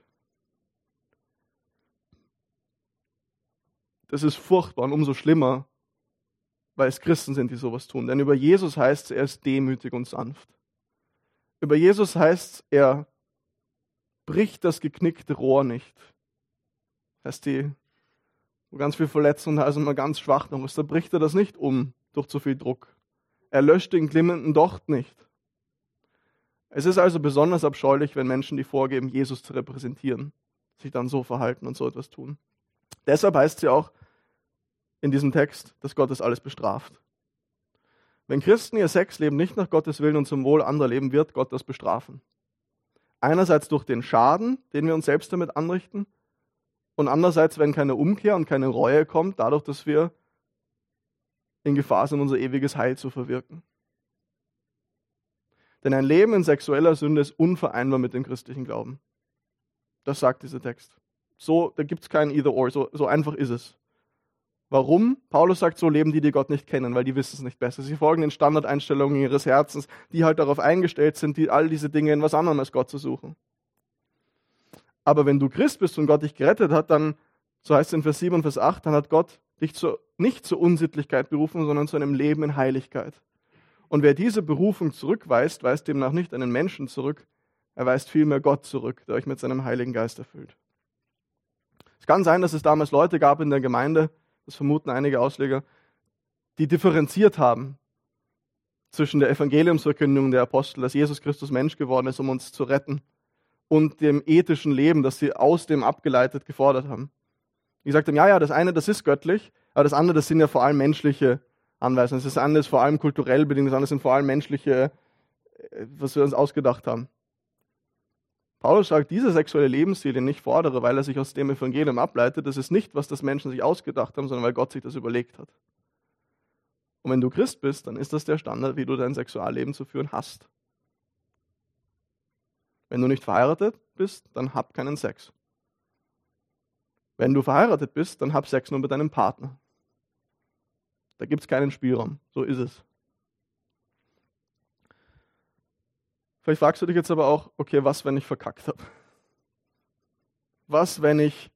Das ist furchtbar und umso schlimmer, weil es Christen sind, die sowas tun. Denn über Jesus heißt es, er ist demütig und sanft. Über Jesus heißt es, er bricht das geknickte Rohr nicht. Das heißt, die, wo ganz viel Verletzung da ist und man ganz schwach noch ist, da bricht er das nicht um durch zu viel Druck. Er löscht den glimmenden Docht nicht. Es ist also besonders abscheulich, wenn Menschen, die vorgeben, Jesus zu repräsentieren, sich dann so verhalten und so etwas tun. Deshalb heißt ja auch in diesem Text, dass Gott das alles bestraft. Wenn Christen ihr Sexleben nicht nach Gottes Willen und zum Wohl anderer leben, wird Gott das bestrafen. Einerseits durch den Schaden, den wir uns selbst damit anrichten, und andererseits, wenn keine Umkehr und keine Reue kommt, dadurch, dass wir in Gefahr sind, unser ewiges Heil zu verwirken. Denn ein Leben in sexueller Sünde ist unvereinbar mit dem christlichen Glauben. Das sagt dieser Text. So, da gibt es kein Either-or, so, so einfach ist es. Warum? Paulus sagt, so leben die, die Gott nicht kennen, weil die wissen es nicht besser. Sie folgen den Standardeinstellungen ihres Herzens, die halt darauf eingestellt sind, die, all diese Dinge in was anderem als Gott zu suchen. Aber wenn du Christ bist und Gott dich gerettet hat, dann, so heißt es in Vers 7 und Vers 8, dann hat Gott dich zu, nicht zur Unsittlichkeit berufen, sondern zu einem Leben in Heiligkeit. Und wer diese Berufung zurückweist, weist demnach nicht einen Menschen zurück, er weist vielmehr Gott zurück, der euch mit seinem Heiligen Geist erfüllt. Es kann sein, dass es damals Leute gab in der Gemeinde, das vermuten einige Ausleger, die differenziert haben zwischen der Evangeliumsverkündung der Apostel, dass Jesus Christus Mensch geworden ist, um uns zu retten, und dem ethischen Leben, das sie aus dem abgeleitet gefordert haben. Die gesagt haben, ja, ja, das eine, das ist göttlich, aber das andere, das sind ja vor allem menschliche Anweisungen. Das andere ist vor allem kulturell bedingt, das andere sind vor allem menschliche, äh, was wir uns ausgedacht haben. Paulus sagt, dieser sexuelle Lebensstil, den ich fordere, weil er sich aus dem Evangelium ableitet, das ist nicht, was das Menschen sich ausgedacht haben, sondern weil Gott sich das überlegt hat. Und wenn du Christ bist, dann ist das der Standard, wie du dein Sexualleben zu führen hast. Wenn du nicht verheiratet bist, dann hab keinen Sex. Wenn du verheiratet bist, dann hab Sex nur mit deinem Partner. Da gibt es keinen Spielraum. So ist es. Vielleicht fragst du dich jetzt aber auch, okay, was, wenn ich verkackt habe? Was, wenn ich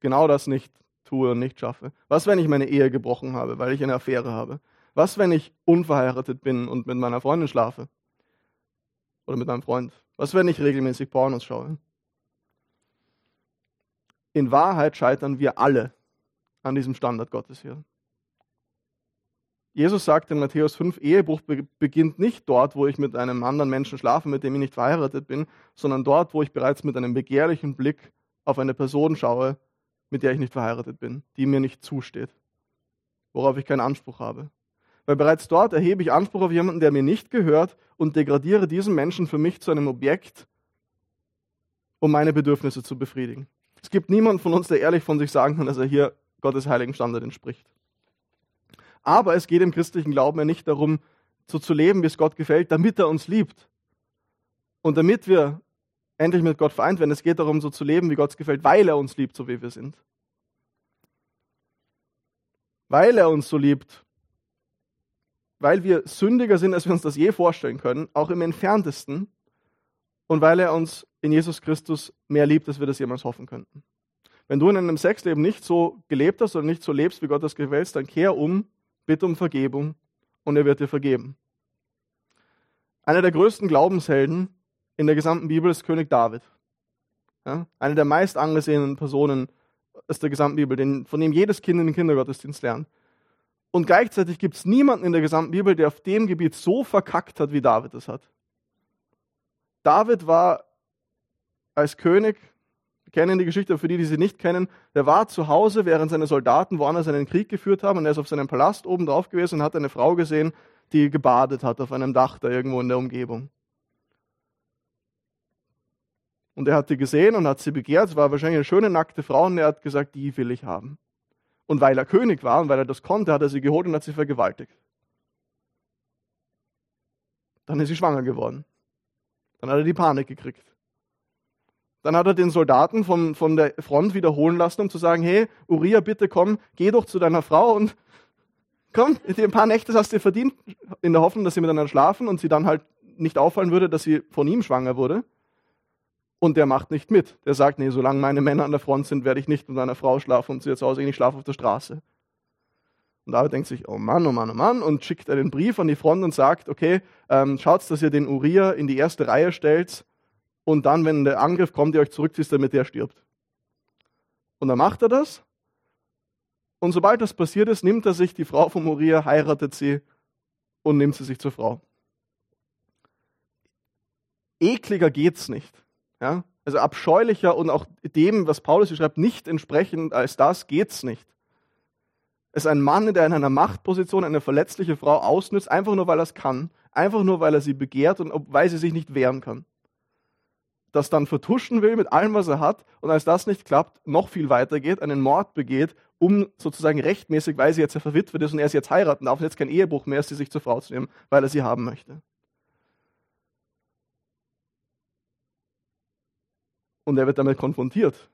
genau das nicht tue und nicht schaffe? Was, wenn ich meine Ehe gebrochen habe, weil ich eine Affäre habe? Was, wenn ich unverheiratet bin und mit meiner Freundin schlafe? Oder mit meinem Freund? Was, wenn ich regelmäßig Pornos schaue? In Wahrheit scheitern wir alle an diesem Standard Gottes hier. Jesus sagt in Matthäus 5, Ehebruch beginnt nicht dort, wo ich mit einem anderen Menschen schlafe, mit dem ich nicht verheiratet bin, sondern dort, wo ich bereits mit einem begehrlichen Blick auf eine Person schaue, mit der ich nicht verheiratet bin, die mir nicht zusteht, worauf ich keinen Anspruch habe. Weil bereits dort erhebe ich Anspruch auf jemanden, der mir nicht gehört und degradiere diesen Menschen für mich zu einem Objekt, um meine Bedürfnisse zu befriedigen. Es gibt niemanden von uns, der ehrlich von sich sagen kann, dass er hier Gottes heiligen Standard entspricht. Aber es geht im christlichen Glauben ja nicht darum, so zu leben, wie es Gott gefällt, damit er uns liebt. Und damit wir endlich mit Gott vereint werden. Es geht darum, so zu leben, wie Gott es gefällt, weil er uns liebt, so wie wir sind. Weil er uns so liebt. Weil wir sündiger sind, als wir uns das je vorstellen können, auch im entferntesten. Und weil er uns in Jesus Christus mehr liebt, als wir das jemals hoffen könnten. Wenn du in einem Sexleben nicht so gelebt hast oder nicht so lebst, wie Gott das gewählt, dann kehr um, bitte um Vergebung und er wird dir vergeben. Einer der größten Glaubenshelden in der gesamten Bibel ist König David. Ja, eine der meist angesehenen Personen aus der gesamten Bibel, von dem jedes Kind in den Kindergottesdienst lernt. Und gleichzeitig gibt es niemanden in der gesamten Bibel, der auf dem Gebiet so verkackt hat, wie David es hat. David war als König, wir kennen die Geschichte, für die, die sie nicht kennen, der war zu Hause, während seine Soldaten woanders einen Krieg geführt haben und er ist auf seinem Palast oben drauf gewesen und hat eine Frau gesehen, die gebadet hat auf einem Dach da irgendwo in der Umgebung. Und er hat sie gesehen und hat sie begehrt. Es war wahrscheinlich eine schöne nackte Frau und er hat gesagt, die will ich haben. Und weil er König war und weil er das konnte, hat er sie geholt und hat sie vergewaltigt. Dann ist sie schwanger geworden. Dann hat er die Panik gekriegt. Dann hat er den Soldaten von, von der Front wiederholen lassen, um zu sagen, hey, Uriah, bitte komm, geh doch zu deiner Frau und komm, ein paar Nächte hast du verdient, in der Hoffnung, dass sie miteinander schlafen und sie dann halt nicht auffallen würde, dass sie von ihm schwanger wurde. Und der macht nicht mit. Der sagt, nee, solange meine Männer an der Front sind, werde ich nicht mit einer Frau schlafen und sie jetzt aus, ich schlafe auf der Straße. Und David denkt sich, oh Mann, oh Mann, oh Mann, und schickt einen Brief an die Front und sagt, okay, ähm, schaut, dass ihr den Uriah in die erste Reihe stellt und dann, wenn der Angriff kommt, ihr euch zurückzieht, damit er stirbt. Und dann macht er das. Und sobald das passiert ist, nimmt er sich die Frau von Uriah, heiratet sie und nimmt sie sich zur Frau. Ekliger geht's nicht. Ja? Also abscheulicher und auch dem, was Paulus hier schreibt, nicht entsprechend als das geht's nicht. Es ist ein Mann, der in einer Machtposition eine verletzliche Frau ausnützt, einfach nur weil er es kann, einfach nur weil er sie begehrt und weil sie sich nicht wehren kann. Das dann vertuschen will mit allem, was er hat und als das nicht klappt, noch viel weiter geht, einen Mord begeht, um sozusagen rechtmäßig, weil sie jetzt ja verwitwet ist und er sie jetzt heiraten darf und jetzt kein Ehebruch mehr ist, sie sich zur Frau zu nehmen, weil er sie haben möchte. Und er wird damit konfrontiert.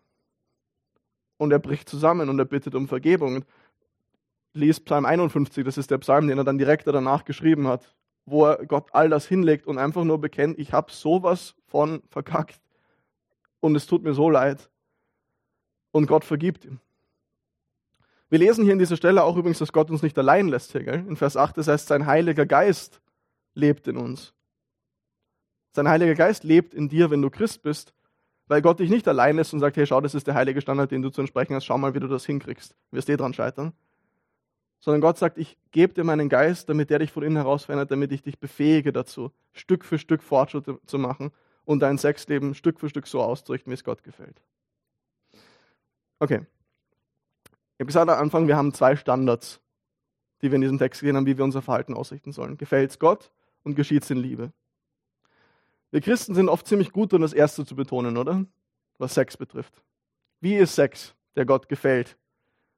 Und er bricht zusammen und er bittet um Vergebung. Lies Psalm 51, das ist der Psalm, den er dann direkt danach geschrieben hat, wo er Gott all das hinlegt und einfach nur bekennt, ich habe sowas von verkackt und es tut mir so leid. Und Gott vergibt ihm. Wir lesen hier in dieser Stelle auch übrigens, dass Gott uns nicht allein lässt. Hier, gell? In Vers 8, das heißt, sein Heiliger Geist lebt in uns. Sein Heiliger Geist lebt in dir, wenn du Christ bist. Weil Gott dich nicht allein lässt und sagt, hey, schau, das ist der heilige Standard, den du zu entsprechen hast, schau mal, wie du das hinkriegst. Du wirst eh dran scheitern. Sondern Gott sagt, ich gebe dir meinen Geist, damit der dich von innen heraus verändert, damit ich dich befähige dazu, Stück für Stück Fortschritte zu machen und dein Sexleben Stück für Stück so auszurichten, wie es Gott gefällt. Okay. Ich habe gesagt am Anfang, wir haben zwei Standards, die wir in diesem Text gesehen haben, wie wir unser Verhalten ausrichten sollen. Gefällt es Gott und geschieht es in Liebe. Wir Christen sind oft ziemlich gut darin, das Erste zu betonen, oder? Was Sex betrifft. Wie ist Sex, der Gott gefällt?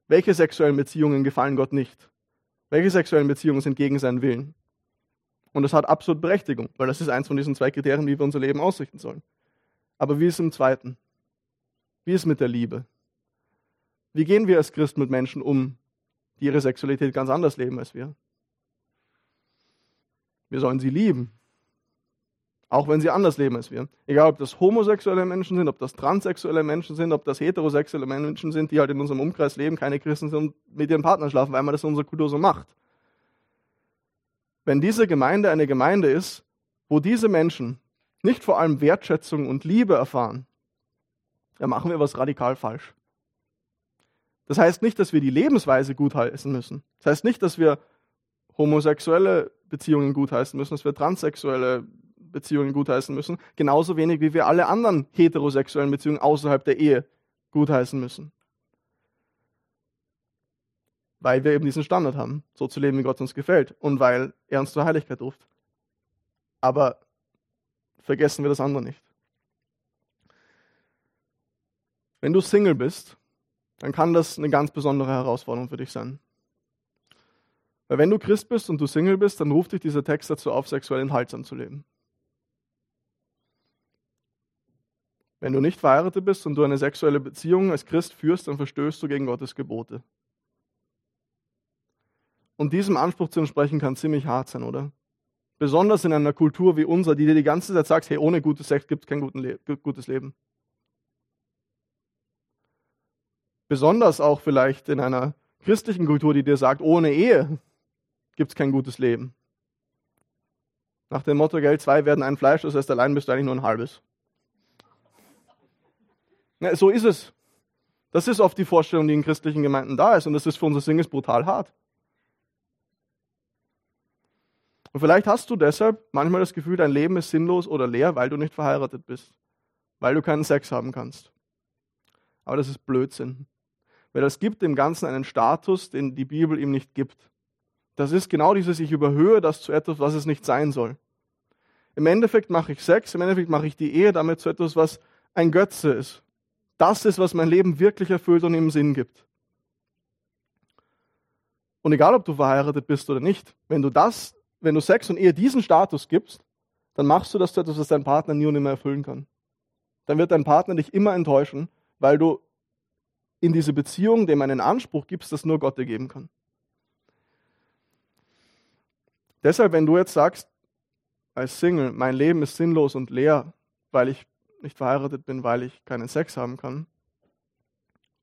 Welche sexuellen Beziehungen gefallen Gott nicht? Welche sexuellen Beziehungen sind gegen seinen Willen? Und das hat absolut Berechtigung, weil das ist eins von diesen zwei Kriterien, wie wir unser Leben ausrichten sollen. Aber wie ist im zweiten? Wie ist mit der Liebe? Wie gehen wir als Christen mit Menschen um, die ihre Sexualität ganz anders leben als wir? Wir sollen sie lieben. Auch wenn sie anders leben als wir. Egal, ob das homosexuelle Menschen sind, ob das transsexuelle Menschen sind, ob das heterosexuelle Menschen sind, die halt in unserem Umkreis leben, keine Christen sind und mit ihrem Partner schlafen, weil man das in unserer Kultur so macht. Wenn diese Gemeinde eine Gemeinde ist, wo diese Menschen nicht vor allem Wertschätzung und Liebe erfahren, dann machen wir was radikal falsch. Das heißt nicht, dass wir die Lebensweise gutheißen müssen. Das heißt nicht, dass wir homosexuelle Beziehungen gutheißen müssen, dass wir transsexuelle Beziehungen gutheißen müssen, genauso wenig wie wir alle anderen heterosexuellen Beziehungen außerhalb der Ehe gutheißen müssen. Weil wir eben diesen Standard haben, so zu leben, wie Gott uns gefällt und weil er uns zur Heiligkeit ruft. Aber vergessen wir das andere nicht. Wenn du Single bist, dann kann das eine ganz besondere Herausforderung für dich sein. Weil wenn du Christ bist und du Single bist, dann ruft dich dieser Text dazu auf, sexuell enthaltsam zu leben. Wenn du nicht verheiratet bist und du eine sexuelle Beziehung als Christ führst, dann verstößt du gegen Gottes Gebote. Und diesem Anspruch zu entsprechen kann ziemlich hart sein, oder? Besonders in einer Kultur wie unserer, die dir die ganze Zeit sagt, hey, ohne gutes Sex gibt es kein gutes Leben. Besonders auch vielleicht in einer christlichen Kultur, die dir sagt, ohne Ehe gibt es kein gutes Leben. Nach dem Motto, Geld, zwei werden ein Fleisch, das heißt, allein bist du eigentlich nur ein halbes. Ja, so ist es. Das ist oft die Vorstellung, die in christlichen Gemeinden da ist. Und das ist für unser Singles brutal hart. Und vielleicht hast du deshalb manchmal das Gefühl, dein Leben ist sinnlos oder leer, weil du nicht verheiratet bist. Weil du keinen Sex haben kannst. Aber das ist Blödsinn. Weil das gibt dem Ganzen einen Status, den die Bibel ihm nicht gibt. Das ist genau dieses, ich überhöhe das zu etwas, was es nicht sein soll. Im Endeffekt mache ich Sex, im Endeffekt mache ich die Ehe damit zu etwas, was ein Götze ist. Das ist, was mein Leben wirklich erfüllt und ihm Sinn gibt. Und egal, ob du verheiratet bist oder nicht, wenn du das, wenn du Sex und Ehe diesen Status gibst, dann machst du das zu etwas, was dein Partner nie und nimmer erfüllen kann. Dann wird dein Partner dich immer enttäuschen, weil du in diese Beziehung dem einen Anspruch gibst, das nur Gott dir geben kann. Deshalb, wenn du jetzt sagst, als Single, mein Leben ist sinnlos und leer, weil ich nicht verheiratet bin, weil ich keinen Sex haben kann,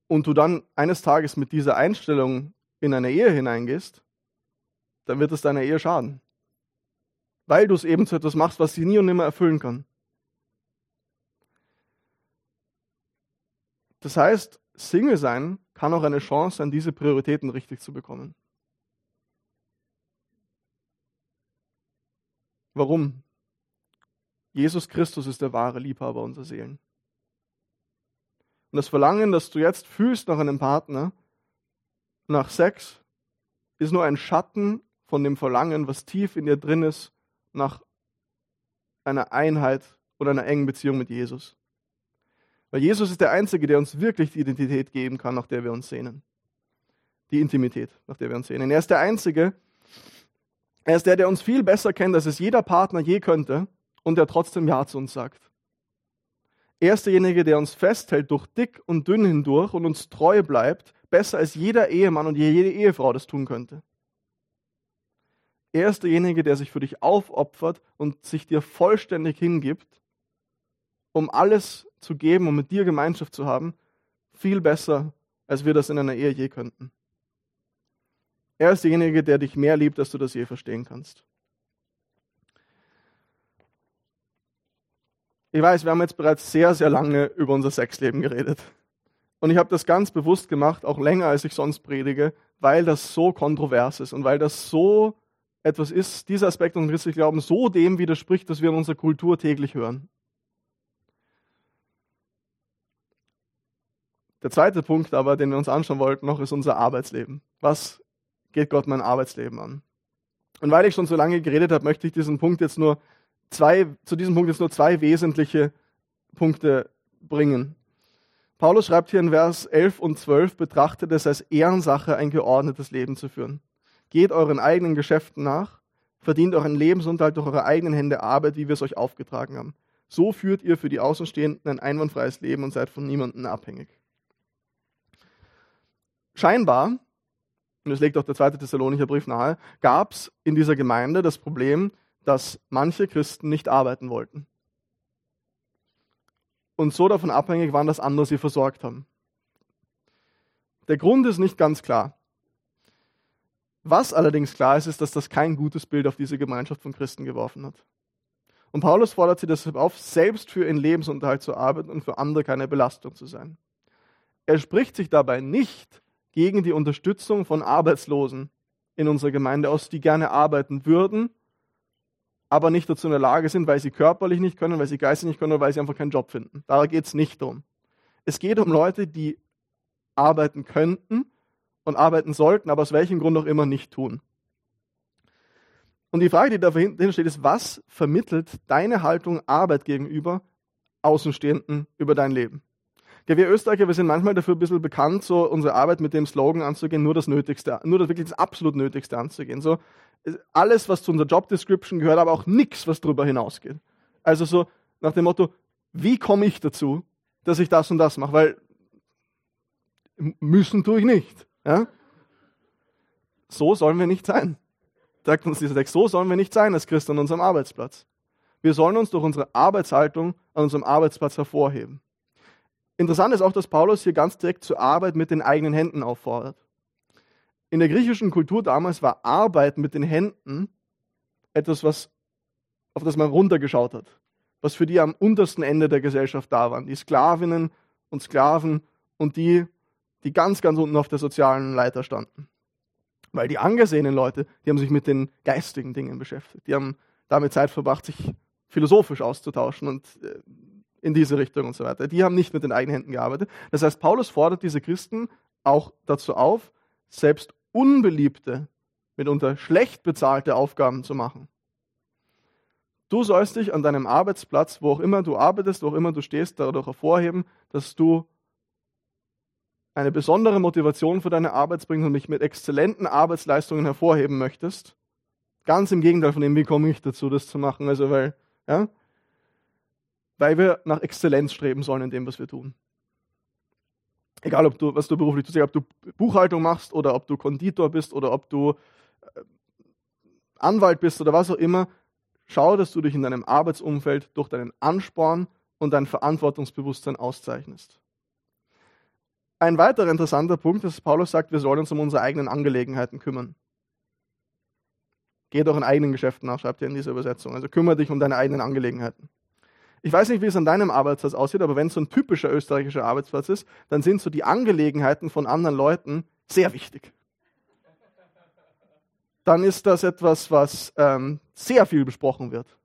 und du dann eines Tages mit dieser Einstellung in eine Ehe hineingehst, dann wird es deiner Ehe schaden. Weil du es eben zu etwas machst, was sie nie und nimmer erfüllen kann. Das heißt, Single sein kann auch eine Chance sein, diese Prioritäten richtig zu bekommen. Warum? Jesus Christus ist der wahre Liebhaber unserer Seelen. Und das Verlangen, das du jetzt fühlst nach einem Partner, nach Sex, ist nur ein Schatten von dem Verlangen, was tief in dir drin ist, nach einer Einheit oder einer engen Beziehung mit Jesus. Weil Jesus ist der Einzige, der uns wirklich die Identität geben kann, nach der wir uns sehnen. Die Intimität, nach der wir uns sehnen. Er ist der Einzige, er ist der, der uns viel besser kennt, als es jeder Partner je könnte und der trotzdem Ja zu uns sagt. Er ist derjenige, der uns festhält durch dick und dünn hindurch und uns treu bleibt, besser als jeder Ehemann und jede Ehefrau das tun könnte. Er ist derjenige, der sich für dich aufopfert und sich dir vollständig hingibt, um alles zu geben, um mit dir Gemeinschaft zu haben, viel besser, als wir das in einer Ehe je könnten. Er ist derjenige, der dich mehr liebt, als du das je verstehen kannst. Ich weiß, wir haben jetzt bereits sehr, sehr lange über unser Sexleben geredet. Und ich habe das ganz bewusst gemacht, auch länger als ich sonst predige, weil das so kontrovers ist und weil das so etwas ist, dieser Aspekt unseres christlichen Glaubens so dem widerspricht, dass wir in unserer Kultur täglich hören. Der zweite Punkt aber, den wir uns anschauen wollten noch, ist unser Arbeitsleben. Was geht Gott mein Arbeitsleben an. Und weil ich schon so lange geredet habe, möchte ich diesen Punkt jetzt nur zwei, zu diesem Punkt jetzt nur zwei wesentliche Punkte bringen. Paulus schreibt hier in Vers 11 und 12, betrachtet es als Ehrensache, ein geordnetes Leben zu führen. Geht euren eigenen Geschäften nach, verdient euren Lebensunterhalt durch eure eigenen Hände Arbeit, wie wir es euch aufgetragen haben. So führt ihr für die Außenstehenden ein einwandfreies Leben und seid von niemandem abhängig. Scheinbar und es legt auch der zweite Thessalonicher Brief nahe, gab es in dieser Gemeinde das Problem, dass manche Christen nicht arbeiten wollten. Und so davon abhängig waren, dass andere sie versorgt haben. Der Grund ist nicht ganz klar. Was allerdings klar ist, ist, dass das kein gutes Bild auf diese Gemeinschaft von Christen geworfen hat. Und Paulus fordert sie deshalb auf, selbst für ihren Lebensunterhalt zu arbeiten und für andere keine Belastung zu sein. Er spricht sich dabei nicht gegen die Unterstützung von Arbeitslosen in unserer Gemeinde aus, die gerne arbeiten würden, aber nicht dazu in der Lage sind, weil sie körperlich nicht können, weil sie geistig nicht können oder weil sie einfach keinen Job finden. Da geht es nicht um. Es geht um Leute, die arbeiten könnten und arbeiten sollten, aber aus welchem Grund auch immer nicht tun. Und die Frage, die dahinter steht, ist, was vermittelt deine Haltung Arbeit gegenüber Außenstehenden über dein Leben? Ja, wir Österreicher, wir sind manchmal dafür ein bisschen bekannt, so unsere Arbeit mit dem Slogan anzugehen, nur das Nötigste, nur das wirklich das absolut Nötigste anzugehen. So alles, was zu unserer Job Description gehört, aber auch nichts, was darüber hinausgeht. Also so nach dem Motto, wie komme ich dazu, dass ich das und das mache? Weil müssen tue ich nicht. Ja? So sollen wir nicht sein. sagt uns dieser Text, so sollen wir nicht sein als Christen an unserem Arbeitsplatz. Wir sollen uns durch unsere Arbeitshaltung an unserem Arbeitsplatz hervorheben. Interessant ist auch, dass Paulus hier ganz direkt zur Arbeit mit den eigenen Händen auffordert. In der griechischen Kultur damals war Arbeit mit den Händen etwas, was, auf das man runtergeschaut hat, was für die am untersten Ende der Gesellschaft da waren. Die Sklavinnen und Sklaven und die, die ganz, ganz unten auf der sozialen Leiter standen. Weil die angesehenen Leute, die haben sich mit den geistigen Dingen beschäftigt. Die haben damit Zeit verbracht, sich philosophisch auszutauschen und äh, in diese Richtung und so weiter. Die haben nicht mit den eigenen Händen gearbeitet. Das heißt, Paulus fordert diese Christen auch dazu auf, selbst unbeliebte, mitunter schlecht bezahlte Aufgaben zu machen. Du sollst dich an deinem Arbeitsplatz, wo auch immer du arbeitest, wo auch immer du stehst, dadurch hervorheben, dass du eine besondere Motivation für deine Arbeit bringst und mich mit exzellenten Arbeitsleistungen hervorheben möchtest. Ganz im Gegenteil von dem, wie komme ich dazu, das zu machen? Also, weil, ja, weil wir nach Exzellenz streben sollen in dem, was wir tun. Egal, ob du, was du beruflich tust, ob du Buchhaltung machst oder ob du Konditor bist oder ob du äh, Anwalt bist oder was auch immer, schau, dass du dich in deinem Arbeitsumfeld durch deinen Ansporn und dein Verantwortungsbewusstsein auszeichnest. Ein weiterer interessanter Punkt ist, dass Paulus sagt, wir sollen uns um unsere eigenen Angelegenheiten kümmern. Geh doch in eigenen Geschäften nach, schreibt er in dieser Übersetzung. Also kümmere dich um deine eigenen Angelegenheiten. Ich weiß nicht, wie es an deinem Arbeitsplatz aussieht, aber wenn es so ein typischer österreichischer Arbeitsplatz ist, dann sind so die Angelegenheiten von anderen Leuten sehr wichtig. Dann ist das etwas, was ähm, sehr viel besprochen wird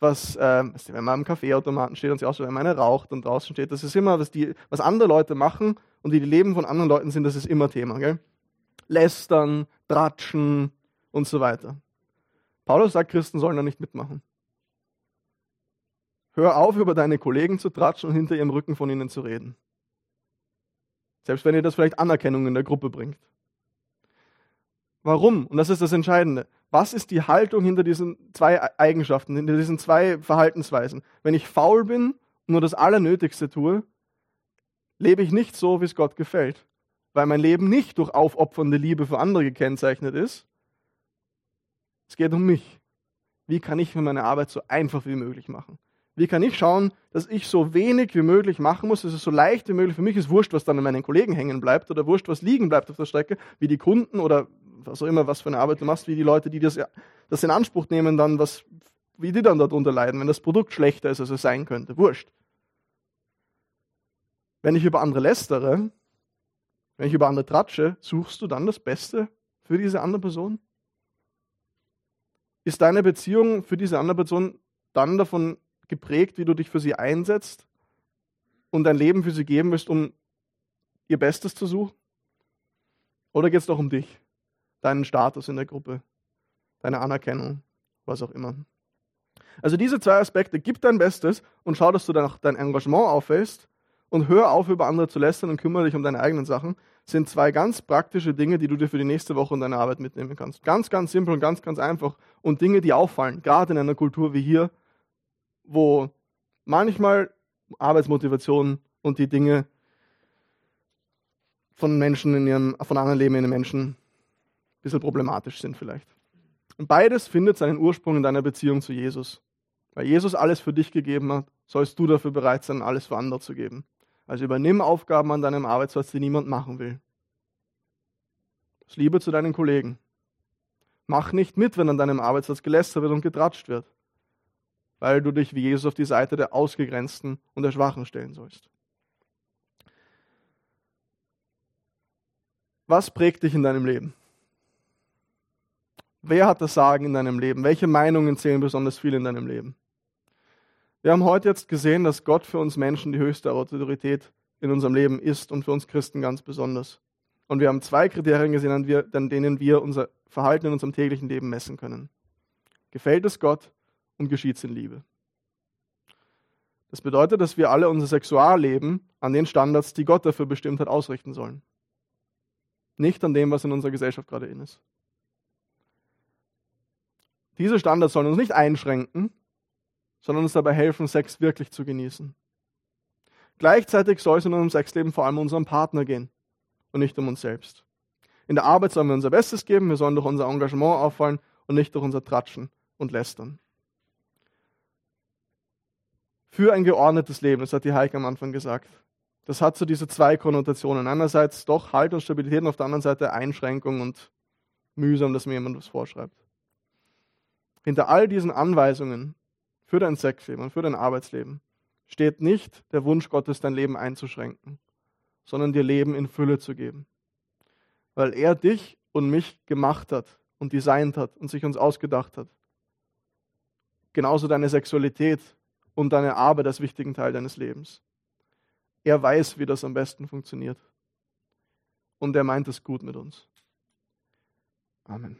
was, ähm, wenn man am Kaffeeautomaten steht und sich ausschaut, wenn man raucht und draußen steht, das ist immer, was, die, was andere Leute machen und die, die Leben von anderen Leuten sind, das ist immer Thema. Gell? Lästern, Tratschen und so weiter. Paulus sagt, Christen sollen da nicht mitmachen. Hör auf, über deine Kollegen zu tratschen und hinter ihrem Rücken von ihnen zu reden. Selbst wenn ihr das vielleicht Anerkennung in der Gruppe bringt. Warum? Und das ist das Entscheidende. Was ist die Haltung hinter diesen zwei Eigenschaften, hinter diesen zwei Verhaltensweisen? Wenn ich faul bin und nur das Allernötigste tue, lebe ich nicht so, wie es Gott gefällt, weil mein Leben nicht durch aufopfernde Liebe für andere gekennzeichnet ist. Es geht um mich. Wie kann ich mir meine Arbeit so einfach wie möglich machen? Wie kann ich schauen, dass ich so wenig wie möglich machen muss, dass es so leicht wie möglich für mich ist, wurscht, was dann an meinen Kollegen hängen bleibt oder wurscht, was liegen bleibt auf der Strecke, wie die Kunden oder was auch immer, was für eine Arbeit du machst, wie die Leute, die das, das in Anspruch nehmen, dann was, wie die dann darunter leiden, wenn das Produkt schlechter ist, als es sein könnte. Wurscht. Wenn ich über andere lästere, wenn ich über andere tratsche, suchst du dann das Beste für diese andere Person? Ist deine Beziehung für diese andere Person dann davon geprägt, wie du dich für sie einsetzt und dein Leben für sie geben willst, um ihr Bestes zu suchen? Oder geht es doch um dich? deinen Status in der Gruppe, deine Anerkennung, was auch immer. Also diese zwei Aspekte, gib dein Bestes und schau, dass du dann auch dein Engagement aufhältst und hör auf, über andere zu lästern und kümmere dich um deine eigenen Sachen, sind zwei ganz praktische Dinge, die du dir für die nächste Woche in deine Arbeit mitnehmen kannst. Ganz, ganz simpel und ganz, ganz einfach und Dinge, die auffallen, gerade in einer Kultur wie hier, wo manchmal Arbeitsmotivation und die Dinge von Menschen in ihrem, von anderen lebenden Menschen bisschen problematisch sind vielleicht. Und beides findet seinen Ursprung in deiner Beziehung zu Jesus. Weil Jesus alles für dich gegeben hat, sollst du dafür bereit sein, alles für andere zu geben. Also übernimm Aufgaben an deinem Arbeitsplatz, die niemand machen will. Das Liebe zu deinen Kollegen. Mach nicht mit, wenn an deinem Arbeitsplatz gelästert wird und getratscht wird, weil du dich wie Jesus auf die Seite der Ausgegrenzten und der Schwachen stellen sollst. Was prägt dich in deinem Leben? Wer hat das Sagen in deinem Leben? Welche Meinungen zählen besonders viel in deinem Leben? Wir haben heute jetzt gesehen, dass Gott für uns Menschen die höchste Autorität in unserem Leben ist und für uns Christen ganz besonders. Und wir haben zwei Kriterien gesehen, an denen wir unser Verhalten in unserem täglichen Leben messen können. Gefällt es Gott und geschieht es in Liebe? Das bedeutet, dass wir alle unser Sexualleben an den Standards, die Gott dafür bestimmt hat, ausrichten sollen. Nicht an dem, was in unserer Gesellschaft gerade in ist. Diese Standards sollen uns nicht einschränken, sondern uns dabei helfen, Sex wirklich zu genießen. Gleichzeitig soll es in unserem Sexleben vor allem um unseren Partner gehen und nicht um uns selbst. In der Arbeit sollen wir unser Bestes geben, wir sollen durch unser Engagement auffallen und nicht durch unser Tratschen und Lästern. Für ein geordnetes Leben, das hat die Heike am Anfang gesagt. Das hat so diese zwei Konnotationen. Einerseits doch Halt und Stabilität und auf der anderen Seite Einschränkung und mühsam, dass mir jemand was vorschreibt. Hinter all diesen Anweisungen für dein Sexleben und für dein Arbeitsleben steht nicht der Wunsch Gottes, dein Leben einzuschränken, sondern dir Leben in Fülle zu geben. Weil er dich und mich gemacht hat und designt hat und sich uns ausgedacht hat. Genauso deine Sexualität und deine Arbeit als wichtigen Teil deines Lebens. Er weiß, wie das am besten funktioniert. Und er meint es gut mit uns. Amen.